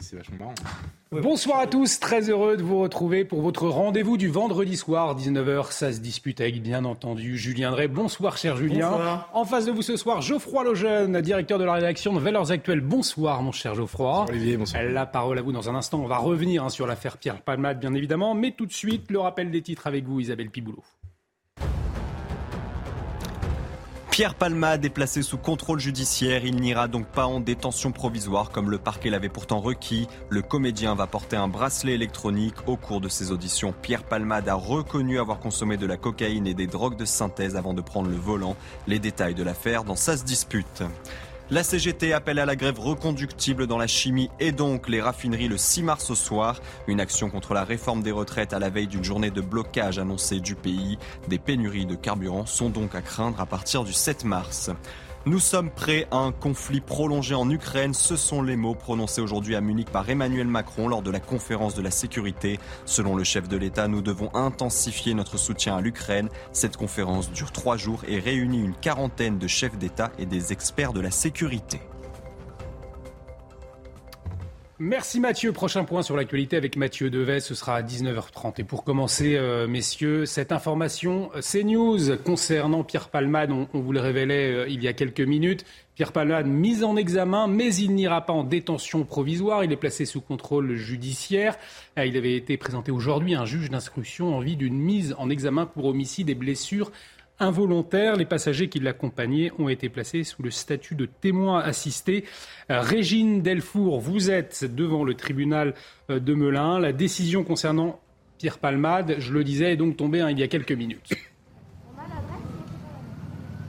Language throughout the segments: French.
C'est vachement marrant. Bonsoir à tous, très heureux de vous retrouver pour votre rendez-vous du vendredi soir, 19h. Ça se dispute avec, bien entendu, Julien Drey. Bonsoir, cher Julien. Bonsoir. En face de vous ce soir, Geoffroy Lejeune, directeur de la rédaction de Valeurs Actuelles. Bonsoir, mon cher Geoffroy. Olivier, bonsoir. La parole à vous dans un instant. On va revenir hein, sur l'affaire Pierre Palmade, bien évidemment. Mais tout de suite, le rappel des titres avec vous, Isabelle Piboulot. Pierre Palmade est placé sous contrôle judiciaire. Il n'ira donc pas en détention provisoire comme le parquet l'avait pourtant requis. Le comédien va porter un bracelet électronique. Au cours de ses auditions, Pierre Palmade a reconnu avoir consommé de la cocaïne et des drogues de synthèse avant de prendre le volant. Les détails de l'affaire dans sa dispute. La CGT appelle à la grève reconductible dans la chimie et donc les raffineries le 6 mars au soir. Une action contre la réforme des retraites à la veille d'une journée de blocage annoncée du pays. Des pénuries de carburant sont donc à craindre à partir du 7 mars. Nous sommes prêts à un conflit prolongé en Ukraine. Ce sont les mots prononcés aujourd'hui à Munich par Emmanuel Macron lors de la conférence de la sécurité. Selon le chef de l'État, nous devons intensifier notre soutien à l'Ukraine. Cette conférence dure trois jours et réunit une quarantaine de chefs d'État et des experts de la sécurité. Merci Mathieu. Prochain point sur l'actualité avec Mathieu Devet. Ce sera à 19h30. Et pour commencer, euh, messieurs, cette information euh, CNews concernant Pierre Palmade, on, vous le révélait euh, il y a quelques minutes. Pierre Palmade mis en examen, mais il n'ira pas en détention provisoire. Il est placé sous contrôle judiciaire. Il avait été présenté aujourd'hui à un juge d'instruction en vue d'une mise en examen pour homicide et blessures involontaires. Les passagers qui l'accompagnaient ont été placés sous le statut de témoin assisté. Euh, Régine Delfour, vous êtes devant le tribunal euh, de Melun. La décision concernant Pierre Palmade, je le disais, est donc tombée hein, il y a quelques minutes.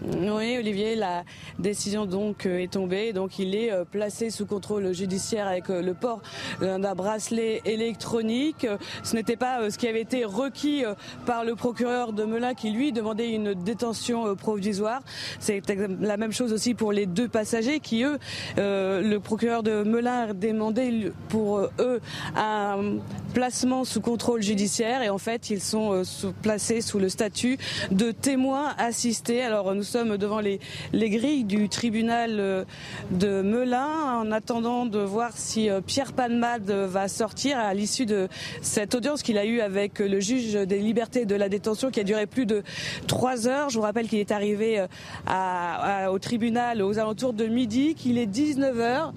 Oui, Olivier, la décision donc euh, est tombée. Donc il est euh, placé sous contrôle judiciaire avec euh, le port d'un bracelet électronique. Ce n'était pas ce qui avait été requis par le procureur de Melun qui lui demandait une détention provisoire. C'est la même chose aussi pour les deux passagers qui eux, le procureur de Melun demandait pour eux un placement sous contrôle judiciaire et en fait ils sont placés sous le statut de témoins assistés. Alors sommes devant les, les grilles du tribunal euh, de Melun en attendant de voir si euh, Pierre Palmade va sortir à l'issue de cette audience qu'il a eue avec le juge des libertés de la détention qui a duré plus de trois heures. Je vous rappelle qu'il est arrivé euh, au tribunal aux alentours de midi, qu'il est 19 heures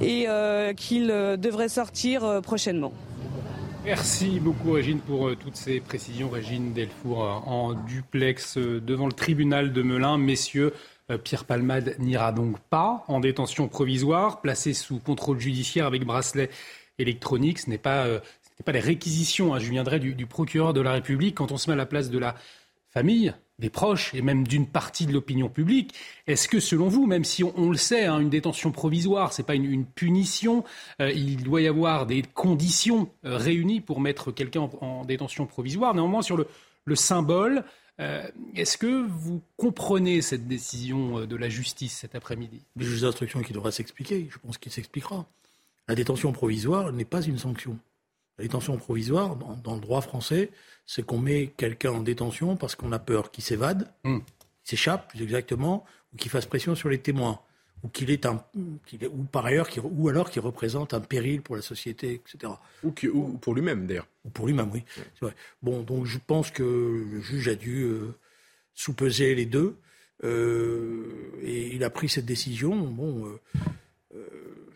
et qu'il devrait sortir prochainement. Merci beaucoup Régine pour euh, toutes ces précisions. Régine Delfour euh, en duplex euh, devant le tribunal de Melun. Messieurs, Pierre Palmade n'ira donc pas en détention provisoire, placé sous contrôle judiciaire avec bracelet électronique. Ce n'est pas, ce pas les réquisitions, hein, je viendrai du procureur de la République. Quand on se met à la place de la famille, des proches et même d'une partie de l'opinion publique. Est-ce que, selon vous, même si on, le sait, hein, une détention provisoire, c'est pas une, punition, euh, il doit y avoir des conditions euh, réunies pour mettre quelqu'un en, en détention provisoire? Néanmoins, sur le, le symbole, euh, est-ce que vous comprenez cette décision de la justice cet après-midi? Le juge d'instruction qui devra s'expliquer, je pense qu'il s'expliquera. La détention provisoire n'est pas une sanction. La détention provisoire, dans le droit français, c'est qu'on met quelqu'un en détention parce qu'on a peur qu'il s'évade, Hmm. qu'il s'échappe plus exactement, ou qu'il fasse pression sur les témoins, ou qu'il est un, est- ou par ailleurs, ou alors qu'il représente un péril pour la société, etc. Ou, pour lui-même, d'ailleurs. Ou pour lui-même, oui. Vrai. Bon, donc je pense que le juge a dû euh, sous-peser les deux. euh, et il a pris cette décision. Bon, euh, euh,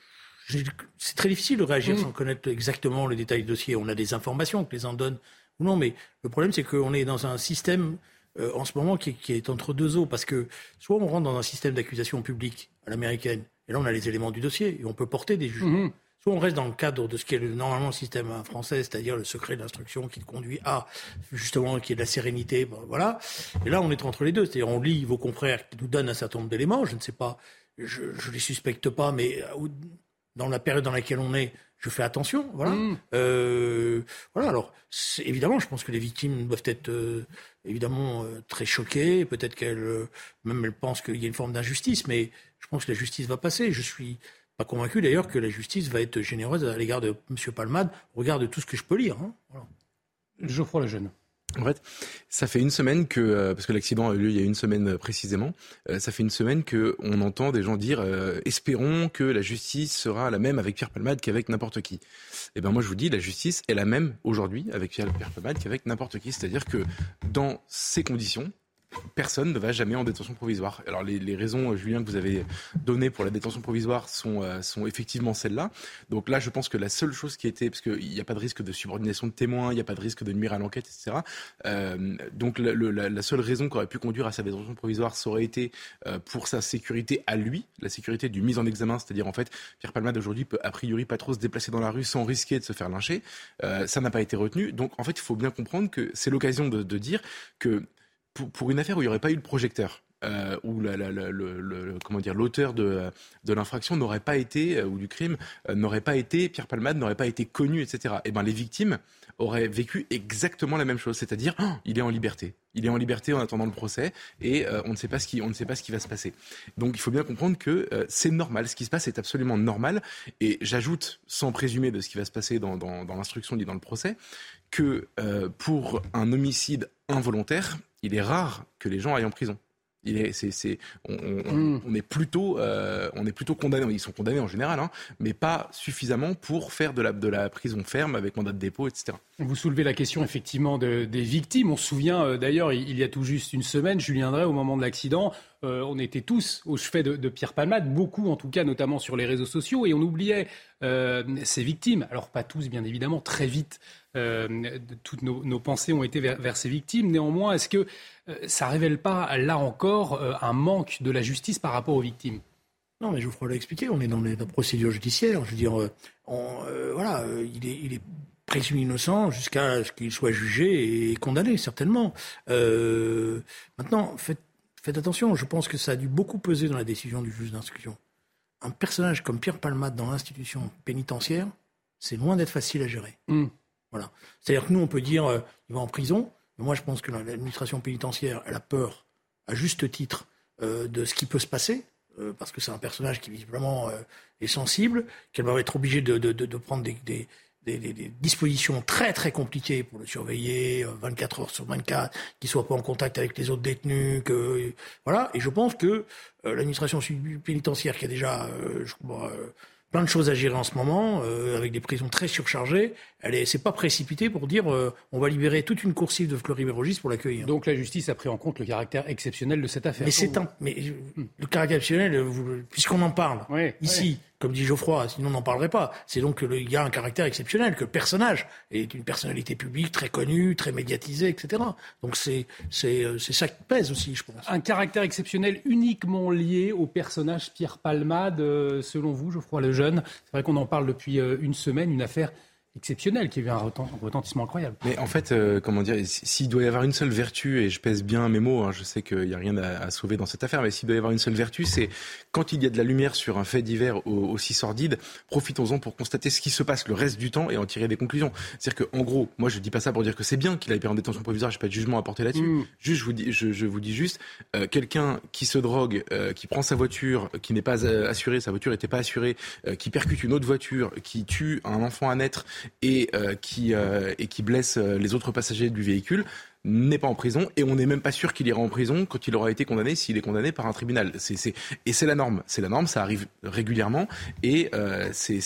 c'est très difficile de réagir sans connaître exactement les détails du dossier. On a des informations que les uns donnent ou non, mais le problème, c'est qu'on est dans un système euh, en ce moment qui, qui est entre deux eaux, parce que soit on rentre dans un système d'accusation publique à l'américaine, et là on a les éléments du dossier, et on peut porter des jugements. Soit on reste dans le cadre de ce qui est le, normalement le système français, c'est-à-dire le secret de l'instruction qui conduit à justement qui est de la sérénité, bon, voilà. Et là, on est entre les deux, c'est-à-dire on lit vos confrères qui nous donnent un certain nombre d'éléments. Je ne sais pas je ne les suspecte pas, mais dans la période dans laquelle on est, je fais attention. Voilà. Mm. Euh, voilà. Alors, évidemment, je pense que les victimes doivent être euh, évidemment euh, très choquées. Peut-être qu'elles, même elles pensent qu'il y a une forme d'injustice, mais je pense que la justice va passer. Je suis pas convaincu d'ailleurs que la justice va être généreuse à l'égard de M. Palmade, au regard de tout ce que je peux lire. Hein. Voilà. Geoffroy Lejeune. En fait, ça fait une semaine que, euh, parce que l'accident a eu lieu il y a une semaine euh, précisément, euh, ça fait une semaine que on entend des gens dire espérons que la justice sera la même avec Pierre Palmade qu'avec n'importe qui. Eh ben moi je vous dis, la justice est la même aujourd'hui avec Pierre Palmade qu'avec n'importe qui. C'est-à-dire que dans ces conditions, personne ne va jamais en détention provisoire. Alors les, raisons, Julien, que vous avez données pour la détention provisoire sont, euh, sont effectivement celles-là. Donc là, je pense que la seule chose qui était, parce qu'il n'y a pas de risque de subordination de témoins, il n'y a pas de risque de nuire à l'enquête, etc. Euh, donc la, seule raison qui aurait pu conduire à sa détention provisoire, ça aurait été euh, pour sa sécurité à lui, la sécurité du mise en examen, c'est-à-dire en fait, Pierre Palmade aujourd'hui peut a priori pas trop se déplacer dans la rue sans risquer de se faire lyncher. ça n'a pas été retenu. Donc en fait, il faut bien comprendre que c'est l'occasion de dire que pour, une affaire où il n'y aurait pas eu de projecteur, euh, où la, le, comment dire l'auteur de, de l'infraction n'aurait pas été euh, ou du crime euh, n'aurait pas été Pierre Palmade n'aurait pas été connu etc et eh ben les victimes auraient vécu exactement la même chose c'est-à-dire oh, il est en liberté. Il est en liberté en attendant le procès et on ne sait pas ce qui on ne sait pas ce qui va se passer. Donc il faut bien comprendre que c'est normal. Ce qui se passe est absolument normal et j'ajoute sans présumer de ce qui va se passer dans, dans, dans l'instruction dit dans le procès que pour un homicide involontaire il est rare que les gens aillent en prison. Il est, c'est, c'est, on, hmm. on, est plutôt, euh, on est plutôt condamné. Ils sont condamnés en général, hein, mais pas suffisamment pour faire de la, de la prison ferme avec mandat de dépôt, etc. Vous soulevez la question effectivement de, des victimes. On se souvient euh, d'ailleurs, il, y a tout juste une semaine, Julien Drey, au moment de l'accident, euh, on était tous au chevet de, de, Pierre Palmade, beaucoup en tout cas, notamment sur les réseaux sociaux, et on oubliait euh, ces victimes. Alors pas tous, bien évidemment, très vite. Toutes nos, nos, pensées ont été vers, vers ces victimes. Néanmoins, est-ce que euh, ça révèle pas, là encore, euh, un manque de la justice par rapport aux victimes? Non, mais je vous l'ai expliqué, on est dans les procédures judiciaires. Je veux dire, euh, voilà, il est, il est présumé innocent jusqu'à ce qu'il soit jugé et condamné, certainement. maintenant, faites, faites, attention, je pense que ça a dû beaucoup peser dans la décision du juge d'instruction. Un personnage comme Pierre Palmade dans l'institution pénitentiaire, c'est loin d'être facile à gérer. Hmm. C'est-à-dire que nous, on peut dire, il va en prison, moi, je pense que l'administration pénitentiaire, elle a peur, à juste titre, euh, de ce qui peut se passer, euh, parce que c'est un personnage qui visiblement euh, est sensible, qu'elle va être obligée de, prendre des, dispositions très très compliquées pour le surveiller 24 heures sur 24, qu'il soit pas en contact avec les autres détenus, que voilà. Et je pense que l'administration pénitentiaire qui a déjà, je crois, plein de choses à gérer en ce moment, euh, avec des prisons très surchargées. Elle est, c'est pas précipité pour dire euh, on va libérer toute une coursive de floribérogis pour l'accueillir. Donc la justice a pris en compte le caractère exceptionnel de cette affaire. Mais c'est un, mais le caractère exceptionnel, puisqu'on en parle ici comme dit Geoffroy, sinon on n'en parlerait pas. C'est donc qu'il y a un caractère exceptionnel, que le personnage est une personnalité publique très connue, très médiatisée, etc. Donc c'est c'est ça qui pèse aussi, je pense. Un caractère exceptionnel uniquement lié au personnage Pierre Palmade, euh, selon vous, Geoffroy Lejeune. C'est vrai qu'on en parle depuis euh, une semaine, une affaire exceptionnel, qui a eu un retentissement incroyable. Mais en fait, euh, comment dire, s'il doit y avoir une seule vertu, et je pèse bien mes mots, hein, je sais qu'il n'y a rien à, sauver dans cette affaire, mais s'il doit y avoir une seule vertu, c'est quand il y a de la lumière sur un fait divers aussi sordide, profitons-en pour constater ce qui se passe le reste du temps et en tirer des conclusions. C'est-à-dire qu'en gros, moi je dis pas ça pour dire que c'est bien qu'il ait été en détention provisoire, je n'ai pas de jugement à porter là-dessus. Mm. Juste, je vous dis, je, vous dis juste, euh, quelqu'un qui se drogue, euh, qui prend sa voiture, qui n'est pas assuré, sa voiture n'était pas assurée, qui percute une autre voiture, qui tue un enfant à naître et euh, qui, euh, et qui blesse euh, les autres passagers du véhicule n'est pas en prison et on n'est même pas sûr qu'il ira en prison quand il aura été condamné s'il est condamné par un tribunal. C'est, et c'est la norme. C'est la norme, ça arrive régulièrement et euh, c'est,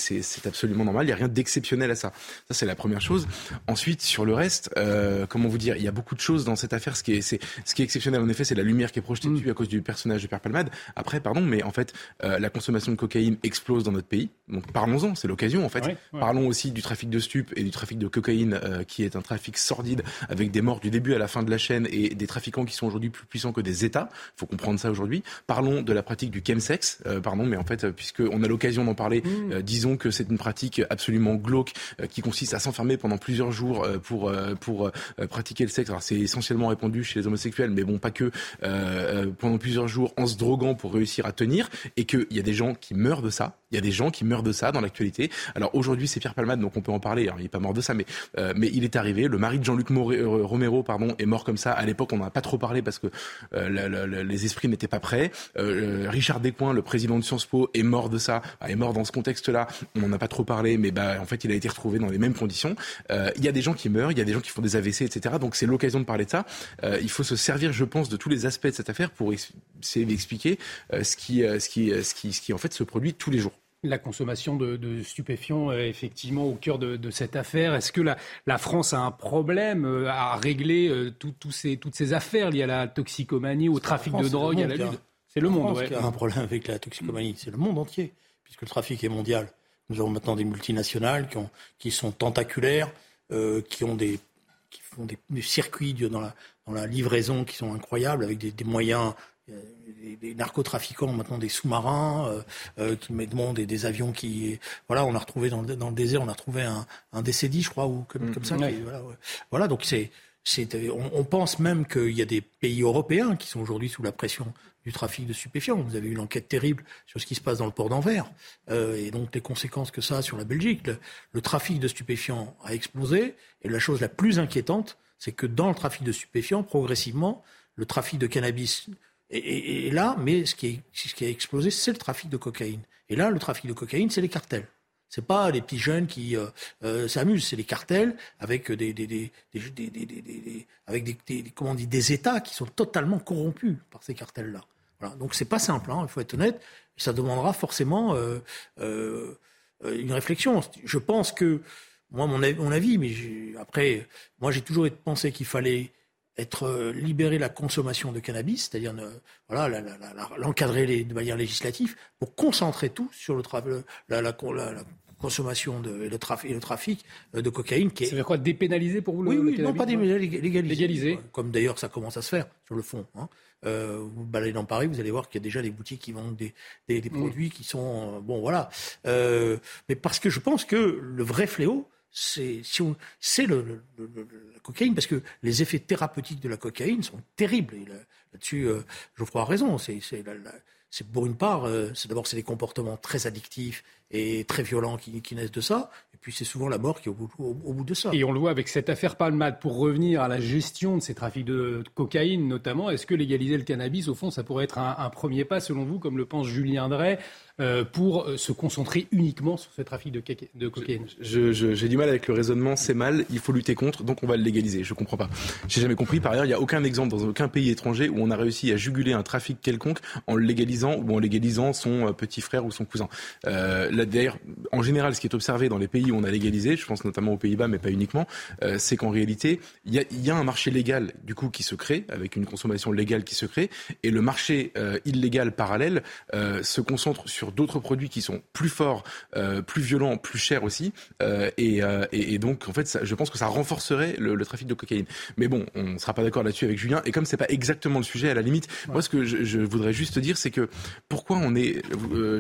absolument normal. Il n'y a rien d'exceptionnel à ça. Ça, c'est la première chose. Ensuite, sur le reste, euh, comment vous dire, il y a beaucoup de choses dans cette affaire. Ce qui est, c'est, ce qui est exceptionnel, en effet, c'est la lumière qui est projetée mm. dessus à cause du personnage de Père Palmade. Après, pardon, mais en fait, euh, la consommation de cocaïne explose dans notre pays. Donc parlons-en, c'est l'occasion en fait. Parlons aussi du trafic de stupes et du trafic de cocaïne, euh, qui est un trafic sordide avec des morts du début à la fin de la chaîne et des trafiquants qui sont aujourd'hui plus puissants que des États. Il faut comprendre ça aujourd'hui. Parlons de la pratique du chemsex, euh, pardon, mais en fait, puisqu'on a l'occasion d'en parler, mmh. disons que c'est une pratique absolument glauque qui consiste à s'enfermer pendant plusieurs jours pour pour pratiquer le sexe. Alors c'est essentiellement répandu chez les homosexuels, mais bon, pas que. pendant plusieurs jours en se droguant pour réussir à tenir, et qu'il y a des gens qui meurent de ça. Il y a des gens qui meurent de ça dans l'actualité. Alors aujourd'hui, c'est Pierre Palmade, donc on peut en parler. il n'est pas mort de ça, mais, euh, mais il est arrivé. Le mari de Jean-Luc euh, Romero est mort comme ça. À l'époque, on n'en a pas trop parlé parce que euh, les esprits n'étaient pas prêts. Richard Descoings, le président de Sciences Po, est mort de ça. Est mort dans ce contexte-là. On n'en a pas trop parlé, mais bah, en fait, il a été retrouvé dans les mêmes conditions. il y a des gens qui meurent, il y a des gens qui font des AVC, etc. Donc c'est l'occasion de parler de ça. il faut se servir, je pense, de tous les aspects de cette affaire pour essayer d'expliquer ce, qui, ce, qui, ce, qui, ce qui en fait se produit tous les jours la consommation de, stupéfiants euh, effectivement au cœur de, cette affaire. Est-ce que la, France a un problème euh, à régler euh, ces, toutes ces affaires liées à la toxicomanie, au trafic de drogue, à la lutte? C'est le monde. France qui a un problème avec la toxicomanie, c'est le monde entier, puisque le trafic est mondial. Nous avons maintenant des multinationales qui, ont, qui sont tentaculaires, qui ont des qui font des, circuits dans la, dans la, livraison qui sont incroyables, avec des moyens des, narcotrafiquants, maintenant des sous-marins euh, euh, qui mettent des, des avions qui, voilà, on a retrouvé dans le, dans le désert, on a retrouvé un, un décédé, je crois, ou comme, comme ça. Mm, voilà, voilà, donc c'est, c'est, on, on, pense même qu'il y a des pays européens qui sont aujourd'hui sous la pression du trafic de stupéfiants. Vous avez eu l'enquête terrible sur ce qui se passe dans le port d'Anvers euh, et donc les conséquences que ça a sur la Belgique. Le, le, trafic de stupéfiants a explosé et la chose la plus inquiétante, c'est que dans le trafic de stupéfiants, progressivement, le trafic de cannabis et, là, mais ce qui, ce a explosé, c'est le trafic de cocaïne. Et là, le trafic de cocaïne, c'est les cartels. C'est pas les petits jeunes qui euh, euh, s'amusent, c'est les cartels avec des, États qui sont totalement corrompus par ces cartels-là. Voilà. Donc c'est pas simple, hein, il faut être honnête. Ça demandera forcément euh, euh, une réflexion. Je pense que moi, mon avis, mais après, moi j'ai toujours pensé qu'il fallait être euh, libérer la consommation de cannabis, c'est-à-dire voilà, l'encadrer de manière législative pour concentrer tout sur le la, la, consommation de, et, le trafic, et le trafic euh, de cocaïne. Qui est... Ça veut quoi dépénaliser pour vous le, oui, oui, non, pas légaliser. légaliser. Comme d'ailleurs ça commence à se faire sur le fond. Hein. Euh, vous baladez dans Paris, vous allez voir qu'il y a déjà des boutiques qui vendent des, des, des mm. produits qui sont... Euh, bon, voilà. Mais parce que je pense que le vrai fléau, c'est si le, la cocaïne parce que les effets thérapeutiques de la cocaïne sont terribles. Là-dessus, euh, Geoffroy a raison. C'est pour une part, euh, c'est d'abord c'est des comportements très addictifs et très violents qui, qui naissent de ça. Et puis c'est souvent la mort qui est au bout, au, bout, de ça. Et on le voit avec cette affaire Palmade. Pour revenir à la gestion de ces trafics de cocaïne notamment, est-ce que légaliser le cannabis, au fond, ça pourrait être un, un premier pas, selon vous, comme le pense Julien Drey, euh, pour euh, se concentrer uniquement sur ce trafic de, de cocaïne J'ai du mal avec le raisonnement, c'est mal, il faut lutter contre, donc on va le légaliser. Je comprends pas. J'ai jamais compris. Par ailleurs, il n'y a aucun exemple dans aucun pays étranger où on a réussi à juguler un trafic quelconque en le légalisant ou en légalisant son euh, petit frère ou son cousin. Euh, là, d'ailleurs, en général, ce qui est observé dans les pays où on a légalisé, je pense notamment aux Pays-Bas, mais pas uniquement, euh, c'est qu'en réalité, il y a, y a, un marché légal du coup qui se crée avec une consommation légale qui se crée, et le marché illégal parallèle se concentre sur d'autres produits qui sont plus forts, euh, plus violents, plus chers aussi. Euh, euh, et, et, donc, en fait, ça, je pense que ça renforcerait le, le, trafic de cocaïne. Mais bon, on ne sera pas d'accord là-dessus avec Julien. Et comme c'est pas exactement le sujet, à la limite, moi, ce que je, je, voudrais juste dire, c'est que pourquoi on est.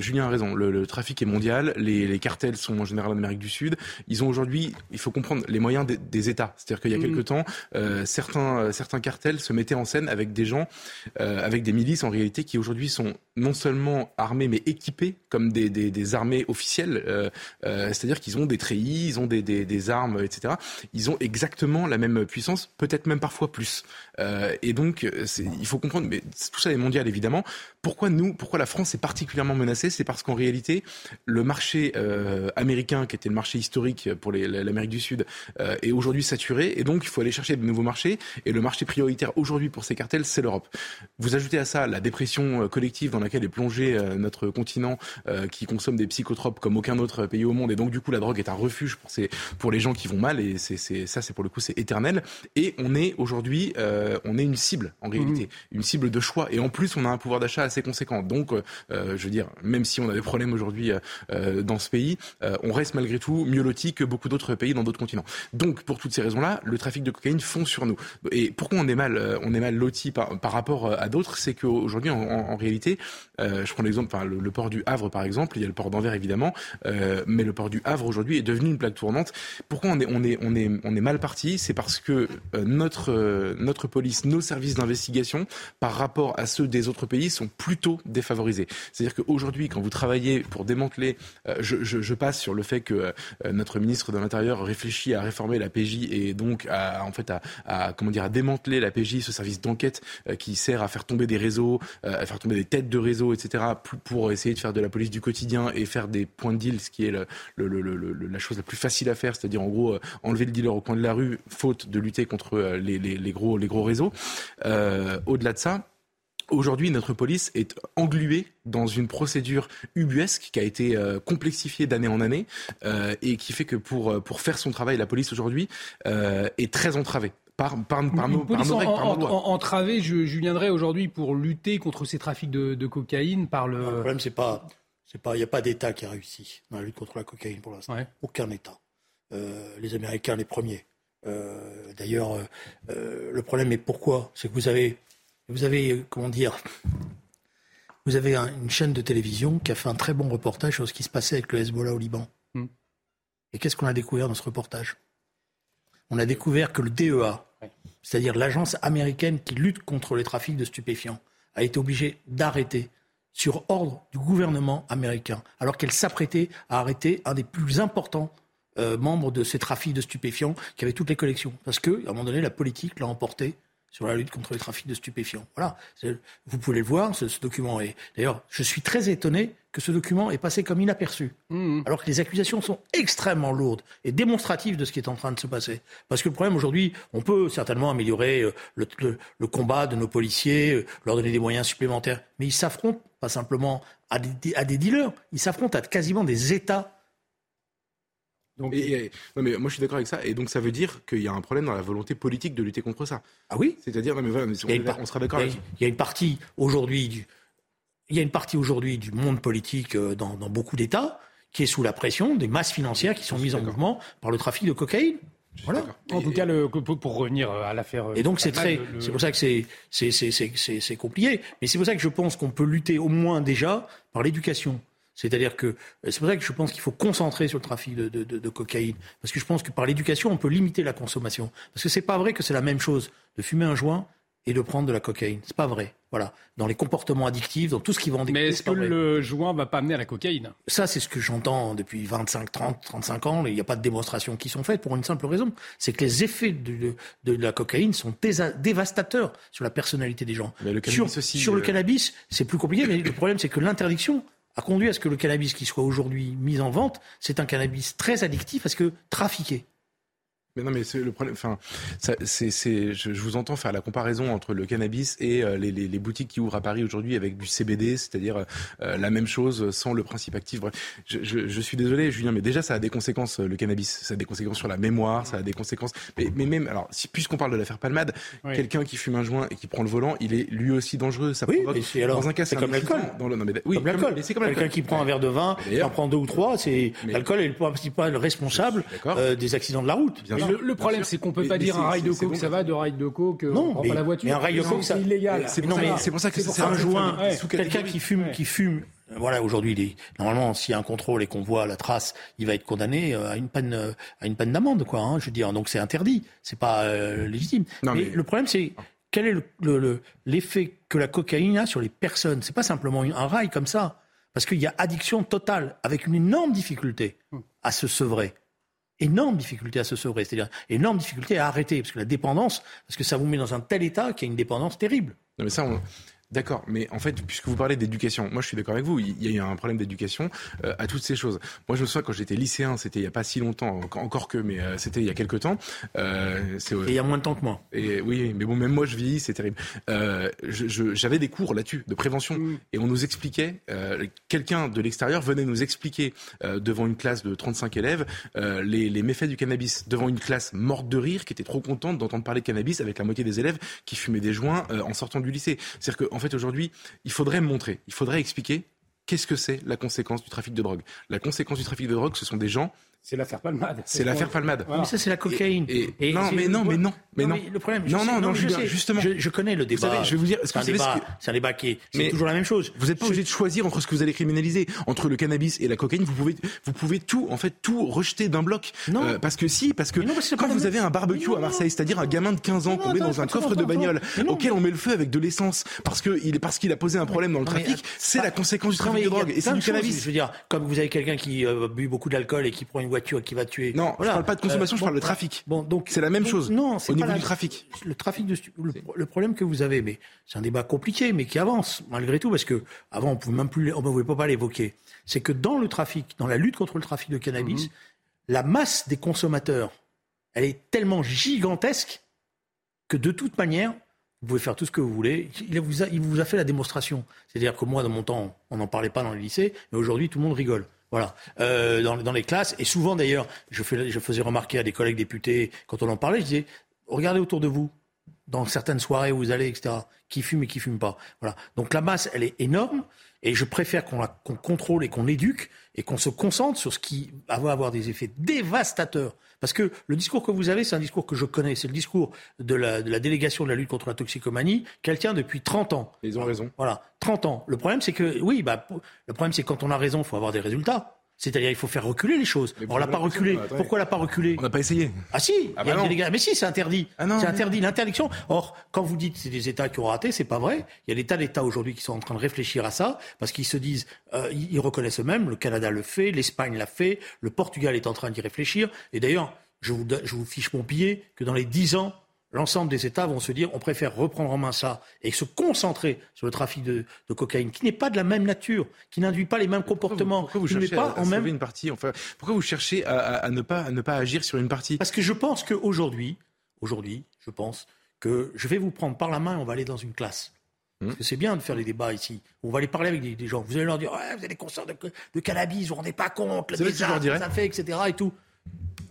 Julien a raison. Le, le trafic est mondial. Les, les, cartels sont en général en Amérique du Sud. Ils ont aujourd'hui, il faut comprendre, les moyens des, des États. C'est-à-dire qu'il y a mmh. quelques temps, certains, certains cartels se mettaient en scène avec des gens, avec des milices en réalité, qui aujourd'hui sont non seulement armés mais équipés comme des, des, armées officielles, euh, euh, c'est-à-dire qu'ils ont des treillis, ils ont des, des, armes, etc. Ils ont exactement la même puissance, peut-être même parfois plus. Euh, et donc, il faut comprendre, mais tout ça est mondial évidemment. Pourquoi nous, pourquoi la France est particulièrement menacée C'est parce qu'en réalité, le marché américain, qui était le marché historique pour l'Amérique du Sud, est aujourd'hui saturé, et donc il faut aller chercher de nouveaux marchés. Et le marché prioritaire aujourd'hui pour ces cartels, c'est l'Europe. Vous ajoutez à ça la dépression collective dans laquelle est plongé notre continent qui consomme des psychotropes comme aucun autre pays au monde. Et donc, du coup, la drogue est un refuge pour, ces, pour les gens qui vont mal. Et c'est, ça, c'est pour le coup, c'est éternel. Et on est aujourd'hui, on est une cible en réalité, mmh. une cible de choix. Et en plus, on a un pouvoir d'achat assez conséquent. Donc, je veux dire, même si on a des problèmes aujourd'hui dans ce pays, on reste malgré tout mieux loti que beaucoup d'autres pays dans d'autres continents. Donc, pour toutes ces raisons-là, le trafic de cocaïne fond sur nous. Et pourquoi on est mal, euh, on est mal loti par, par rapport euh, à d'autres, c'est qu'aujourd'hui, en, en, réalité, euh, je prends l'exemple, le, port du Havre, par exemple, il y a le port d'Anvers évidemment, euh, mais le port du Havre aujourd'hui est devenu une plaque tournante. Pourquoi on est, on est, on est, on est mal parti? C'est parce que notre, notre police, nos services d'investigation, par rapport à ceux des autres pays, sont plutôt défavorisés. C'est-à-dire qu'aujourd'hui, quand vous travaillez pour démanteler, je, je, passe sur le fait que notre ministre de l'Intérieur réfléchit à réformer la PJ et donc à, en fait à, comment dire à démanteler la PJ, ce service d'enquête euh, qui sert à faire tomber des réseaux, euh, à faire tomber des têtes de réseaux, etc. pour essayer de faire de la police du quotidien et faire des points de deal, ce qui est la chose la plus facile à faire, c'est-à-dire en gros euh, enlever le dealer au coin de la rue, faute de lutter contre les gros réseaux. Au-delà de ça Aujourd'hui, notre police est engluée dans une procédure ubuesque qui a été euh, complexifiée d'année en année euh, et qui fait que pour, euh, pour faire son travail, la police aujourd'hui est très entravée. Par, par, par, nos, par nos, règles, par nos lois. Entravée, je, je viendrai aujourd'hui pour lutter contre ces trafics de, de cocaïne par le. le problème, c'est pas, c'est pas, il n'y a pas d'État qui a réussi dans la lutte contre la cocaïne pour l'instant. Aucun État. les Américains, les premiers. D'ailleurs, le problème est pourquoi? C'est que vous avez vous avez, euh, comment dire, vous avez une chaîne de télévision qui a fait un très bon reportage sur ce qui se passait avec le Hezbollah au Liban. Hmm. Et qu'est-ce qu'on a découvert dans ce reportage? On a découvert que le DEA, c'est-à-dire l'agence américaine qui lutte contre les trafics de stupéfiants, a été obligée d'arrêter sur ordre du gouvernement américain, alors qu'elle s'apprêtait à arrêter un des plus importants euh, membres de ces trafics de stupéfiants qui avait toutes les collections. Parce qu'à un moment donné, la politique l'a emporté sur la lutte contre les trafics de stupéfiants. Voilà, vous pouvez le voir, ce, document est... D'ailleurs, je suis très étonné que ce document est passé comme inaperçu, mmh. alors que les accusations sont extrêmement lourdes et démonstratives de ce qui est en train de se passer. Parce que le problème aujourd'hui, on peut certainement améliorer euh, le, combat de nos policiers, euh, leur donner des moyens supplémentaires, mais ils s'affrontent pas simplement à des, à des dealers, ils s'affrontent à quasiment des États donc, non mais moi je suis d'accord avec ça. Et donc ça veut dire qu'il y a un problème dans la volonté politique de lutter contre ça. Ah oui? C'est-à-dire, non mais voilà, on, sera d'accord. Il, y a une partie aujourd'hui du, il y a une partie aujourd'hui du monde politique euh, dans, dans beaucoup d'États qui est sous la pression des masses financières qui sont mises en mouvement par le trafic de cocaïne. Voilà. En tout cas, le, pour revenir euh, à l'affaire. Et donc c'est très, c'est pour ça que c'est c'est c'est compliqué. Mais c'est pour ça que je pense qu'on peut lutter au moins déjà par l'éducation. C'est-à-dire que c'est pour ça que je pense qu'il faut concentrer sur le trafic de, de, de, cocaïne, parce que je pense que par l'éducation on peut limiter la consommation. Parce que c'est pas vrai que c'est la même chose de fumer un joint et de prendre de la cocaïne. C'est pas vrai. Voilà. Dans les comportements addictifs, dans tout ce qui va en Mais est-ce que le joint va pas amener à la cocaïne? Ça, c'est ce que j'entends depuis 25, 30, 35 ans. Il n'y a pas de démonstrations qui sont faites pour une simple raison. C'est que les effets de, de, la cocaïne sont dévastateurs sur la personnalité des gens. le sur, aussi, sur le euh, cannabis, c'est plus compliqué, mais le problème, c'est que l'interdiction a conduit à ce que le cannabis qui soit aujourd'hui mis en vente, c'est un cannabis très addictif parce que trafiqué. Mais non, mais c'est le problème. Enfin, c'est, c'est, je, vous entends faire la comparaison entre le cannabis et euh, les, les, les, boutiques qui ouvrent à Paris aujourd'hui avec du CBD, c'est-à-dire euh, la même chose sans le principe actif. Bref, je, je, je, suis désolé, Julien, mais déjà ça a des conséquences. Le cannabis, ça a des conséquences sur la mémoire, ça a des conséquences. Mais, mais même, alors, si, puisqu'on parle de l'affaire Palmade, quelqu'un qui fume un joint et qui prend le volant, il est lui aussi dangereux. Ça oui, provoque, alors, dans un cas, c'est comme l'alcool. Dans le, non, mais, oui, comme l'alcool. C'est comme quelqu'un qui prend un verre de vin, qui en prend deux ou trois. C'est l'alcool est le principal responsable euh, des accidents de la route. Bien le, problème, c'est qu'on peut pas dire un rail de coke, ça va, de rail de coke, non, on prend pas la voiture. Mais un rail de coke, c'est illégal. C'est pour ça que c'est un joint. Quelqu'un qui fume, qui fume. Voilà, aujourd'hui, normalement, s'il y a un contrôle et qu'on voit la trace, il va être condamné euh, à une peine, euh, à une peine d'amende, quoi. Hein, je veux dire, donc c'est interdit, c'est pas euh, légitime. mais, le problème, c'est quel est l'effet que la cocaïne a sur les personnes? C'est pas simplement un rail comme ça, parce qu'il y a addiction totale, avec une énorme difficulté à se sevrer énorme difficulté à se sauver, c'est-à-dire énorme difficulté à arrêter, parce que la dépendance, parce que ça vous met dans un tel état qu'il y a une dépendance terrible. D'accord, mais en fait, puisque vous parlez d'éducation, moi je suis d'accord avec vous, il y a eu un problème d'éducation euh, à toutes ces choses. Moi je me souviens quand j'étais lycéen, c'était il n'y a pas si longtemps, encore que, mais euh, c'était il y a quelques temps. Euh, et il y a moins de temps que moi. Et oui, mais bon, même moi je vis, c'est terrible. J'avais des cours là-dessus, de prévention, mm. et on nous expliquait, quelqu'un de l'extérieur venait nous expliquer devant une classe de 35 élèves les, les méfaits du cannabis, devant une classe morte de rire qui était trop contente d'entendre parler de cannabis avec la moitié des élèves qui fumaient des joints en sortant du lycée. C'est-à-dire qu'en aujourd'hui, il faudrait montrer, il faudrait expliquer qu'est-ce que c'est la conséquence du trafic de drogue. La conséquence du trafic de drogue, ce sont des gens c'est l'affaire Palmade. C'est l'affaire Palmade. Mais ça, c'est la cocaïne. Et, non, mais non, mais non, mais non. le problème, non, non, non, je sais, justement. Je, connais le débat. je vais vous dire, c'est un, débat, c'est un débat qui est, c'est toujours la même chose. Vous n'êtes pas obligé de choisir entre ce que vous allez criminaliser, entre le cannabis et la cocaïne. Vous pouvez, vous pouvez tout, en fait, tout rejeter d'un bloc. Non. Euh, parce que si, parce que quand vous avez un barbecue à Marseille, c'est-à-dire un gamin de 15 ans qu'on met dans un coffre de bagnole, auquel on met le feu avec de l'essence, parce que il, parce qu'il a posé un problème dans le trafic, c'est la conséquence du trafic de drogue. Et c'est du cannabis. Je veux dire, comme vous avez quelqu'un qui euh, bu beaucoup d'alcool et qui prend une voiture qui va tuer non, je parle pas de consommation, je parle de trafic. Bon, donc c'est la même chose. Non, au niveau du trafic. Le trafic de le, problème que vous avez, mais c'est un débat compliqué, mais qui avance malgré tout, parce que avant on pouvait même plus, on ne pouvait pas l'évoquer. C'est que dans le trafic, dans la lutte contre le trafic de cannabis, mhm. la masse des consommateurs, elle est tellement gigantesque que de toute manière, vous pouvez faire tout ce que vous voulez. Il vous a, il vous a fait la démonstration. C'est-à-dire que moi, dans mon temps, on n'en parlait pas dans le lycée, mais aujourd'hui, tout le monde rigole. Voilà, euh, dans, les classes. Et souvent, d'ailleurs, je, je faisais remarquer à des collègues députés, quand on en parlait, je disais, regardez autour de vous, dans certaines soirées où vous allez, etc., qui fume et qui fume pas. Voilà. Donc la masse, elle est énorme. Et je préfère qu'on qu'on contrôle et qu'on éduque et qu'on se concentre sur ce qui va avoir des effets dévastateurs. Parce que le discours que vous avez, c'est un discours que je connais. C'est le discours de la, de la, délégation de la lutte contre la toxicomanie qu'elle tient depuis 30 ans. Ils ont raison. Voilà, 30 ans. Le problème, c'est que, oui, bah, le problème, c'est quand on a raison, il faut avoir des résultats. C'est-à-dire il faut faire reculer les choses. on l'a pas reculé. Pourquoi l'a pas reculé On n'a pas essayé. Ah si, ah bah mais si, c'est interdit. Ah c'est interdit l'interdiction. Or, quand vous dites c'est des États qui ont raté, c'est pas vrai. Il y a des tas d'États aujourd'hui qui sont en train de réfléchir à ça parce qu'ils se disent, euh, ils reconnaissent eux-mêmes. Le Canada le fait, l'Espagne l'a fait, le Portugal est en train d'y réfléchir. Et d'ailleurs, je vous, je vous fiche mon billet que dans les dix ans, l'ensemble des États vont se dire on préfère reprendre en main ça et se concentrer sur le trafic de, cocaïne, qui n'est pas de la même nature, qui n'induit pas les mêmes comportements. Pourquoi vous, cherchez pas à, en même... une partie enfin, Pourquoi vous cherchez à, ne pas, à ne pas agir sur une partie Parce que je pense qu'aujourd'hui, aujourd'hui, je pense que je vais vous prendre par la main et on va aller dans une classe. Hmm. Parce que c'est bien de faire les débats ici. On va aller parler avec des, gens. Vous allez leur dire, ouais, vous avez des concerts de, de cannabis, vous ne vous rendez pas compte, le que ça fait, etc. Et tout.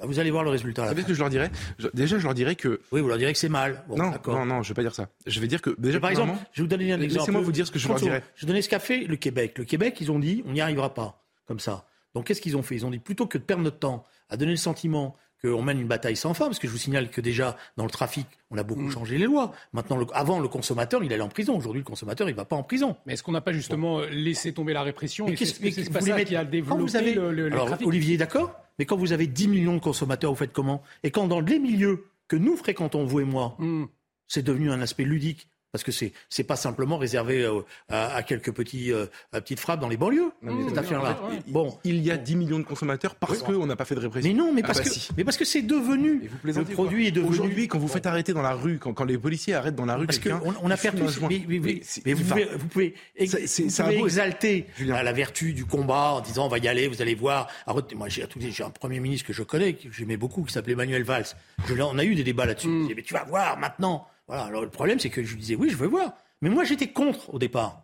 Ah, vous allez voir le résultat. Vous savez ce que je leur dirais? Déjà, je leur dirais que. Oui, vous leur direz que c'est mal. non, non, non, je vais pas dire ça. Je vais dire que déjà. par exemple, je vais vous donner un exemple. Laissez-moi vous dire ce que je leur dirais. Je vais donner ce qu'a fait le Québec. Le Québec, ils ont dit, on n'y arrivera pas comme ça. Donc, qu'est-ce qu'ils ont fait? Ils ont dit plutôt que de perdre notre temps à donner le sentiment qu'on mène une bataille sans fin, parce que je vous signale que déjà, dans le trafic, on a beaucoup mm. changé les lois. Maintenant, avant, le consommateur, il allait en prison. Aujourd'hui, le consommateur, il ne va pas en prison. Mais est-ce qu'on n'a pas justement laissé tomber la répression? Mais qu'est-ce que c'est pas ça qui a développé avez... le, le, Alors, Olivier, d'accord? Mais quand vous avez 10 millions de consommateurs, vous faites comment? Et quand dans les milieux que nous fréquentons, vous et moi, mm. c'est devenu un aspect ludique, parce que c'est c'est pas simplement réservé euh, à, quelques petits euh, petites frappes dans les banlieues cette affaire-là. Bon, il y a 10 millions de consommateurs parce qu'on n'a pas fait de répression. Mais non, mais ah parce bah que mais parce que c'est devenu le produit est devenu aujourd'hui quand vous faites arrêter dans la rue quand, quand les policiers arrêtent dans la rue parce qu'on on a perdu mais, mais, mais, vous, pouvez, vous pouvez, exalter la vertu du combat en disant on va y aller, vous allez voir. moi j'ai un premier ministre que je connais que j'aimais beaucoup qui s'appelait Manuel Valls. Je, on a eu des débats là-dessus. Mm. Mais tu vas voir maintenant voilà. Alors le problème, c'est que je lui disais oui, je veux voir. Mais moi, j'étais contre au départ.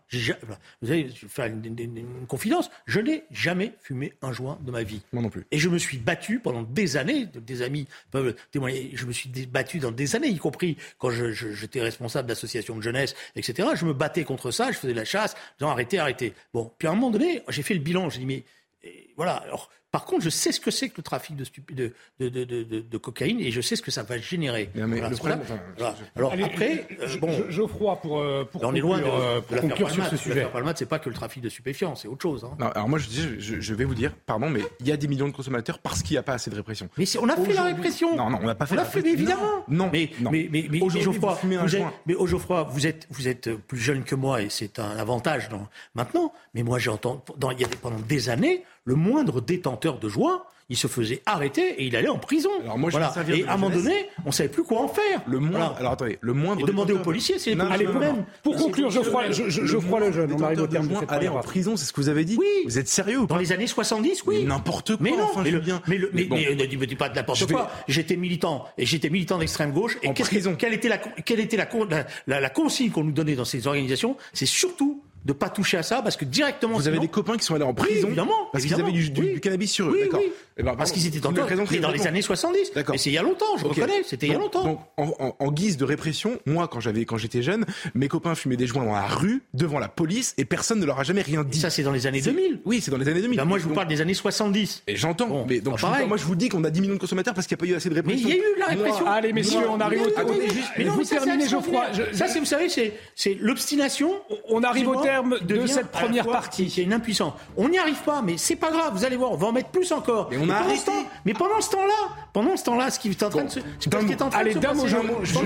Vous allez faire une, confidence. Je n'ai jamais fumé un joint de ma vie. Moi non plus. Et je me suis battu pendant des années. Des amis peuvent témoigner. Je me suis battu dans des années, y compris quand j'étais responsable d'associations de jeunesse, etc. Je me battais contre ça. Je faisais de la chasse. Disant arrêtez, arrêtez. Bon. Puis à un moment donné, j'ai fait le bilan. J'ai dit mais voilà. Alors par contre, je sais ce que c'est que le trafic de, de, de, de, cocaïne et je sais ce que ça va générer. Alors après, euh, bon, Geoffroy, pour, euh, pour on est loin de, euh, pour conclure sur ce sujet. Palmade, c'est pas que le trafic de stupéfiants, c'est autre chose. Hein. Non, alors moi, je, je, je, vais vous dire, pardon, mais il y a des millions de consommateurs parce qu'il n'y a pas assez de répression. Mais si, on a fait la répression. Non, non, on n'a pas fait. On l'a fait, évidemment. Non, mais mais mais, mais, Geoffroy, vous, êtes, mais Geoffroy, vous êtes vous êtes plus jeune que moi et c'est un avantage dans, maintenant. Mais moi, j'ai entendu, il y avait pendant des années le moindre détenteur de joint, il se faisait arrêter et il allait en prison. Alors moi, je Voilà. Et à un moment donné, on savait plus quoi en faire. Le moindre. Voilà. Alors attendez, le moindre. Et demander aux policiers, c'est eux-mêmes. non. Pour conclure, Geoffroy, je, je, Le Geoffroy Lejeune, on arrive au terme de de joint cette aller première en prison, c'est ce que vous avez dit. Oui. Vous êtes sérieux ou Dans les années 70, oui. N'importe quoi. Mais non, enfin, mais, le, mais, le- mais, bon. mais ne dis- pas de n'importe vais- quoi. J'étais militant et j'étais militant d'extrême gauche. Et qu'est-ce que- prison. quelle était la quelle était la consigne qu'on nous donnait dans ces organisations? C'est surtout de pas toucher à ça parce que directement. Vous avez des copains qui sont allés en prison évidemment, parce qu'ils avaient du, du- Oui. du cannabis sur eux. Oui, D'accord. oui. Eh ben, parce qu'ils étaient encore mais dans les années 70. D'accord. Mais c'est il y a longtemps, je Ok. reconnais. C'était il y a longtemps. Donc, en, en- en guise de répression, moi, quand j'avais, quand j'étais jeune, mes copains fumaient des joints dans la rue, devant la police, et personne ne leur a jamais rien Et dit. ça, c'est dans les années C'est- 2000. Oui, c'est dans les années 2000. Ben, moi, je vous Donc- parle des années 70. Et j'entends, Bon, mais donc pas je vous- pareil. moi je vous dis qu'on a 10 millions de consommateurs parce qu'il n'y a pas eu assez de Mais répression. il y a eu de la répression. Allez, messieurs, on arrive au terme. vous terminez, Geoffroy. Ça, c'est, vous savez, c'est, c'est l'obstination. On arrive au terme de cette première partie. qui est une impuissance. On n'y arrive pas, mais c'est pas grave. Vous allez voir, on va en mettre plus encore. Mais on a pendant arrêté. ce temps- mais pendant ce temps-là, pendant ce temps-là, ce qui est en train de se, ce qui est en train Allez, de se d'un mot, passer, je- pendant je- ce qui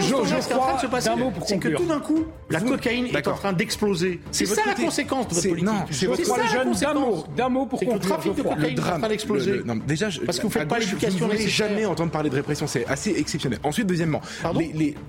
est en train de se passer, c'est que conclure. tout d'un coup, la cocaïne est en train d'exploser. C'est ça la conséquence de votre C'est- politique. c'est ça, la conséquence. mot, d'un mot pour C'est que le conclure, trafic de cocaïne est en train d'exploser. déjà, je- Parce que vous faites pas l'éducation Vous jamais entendre parler de répression, c'est assez exceptionnel. Ensuite, deuxièmement,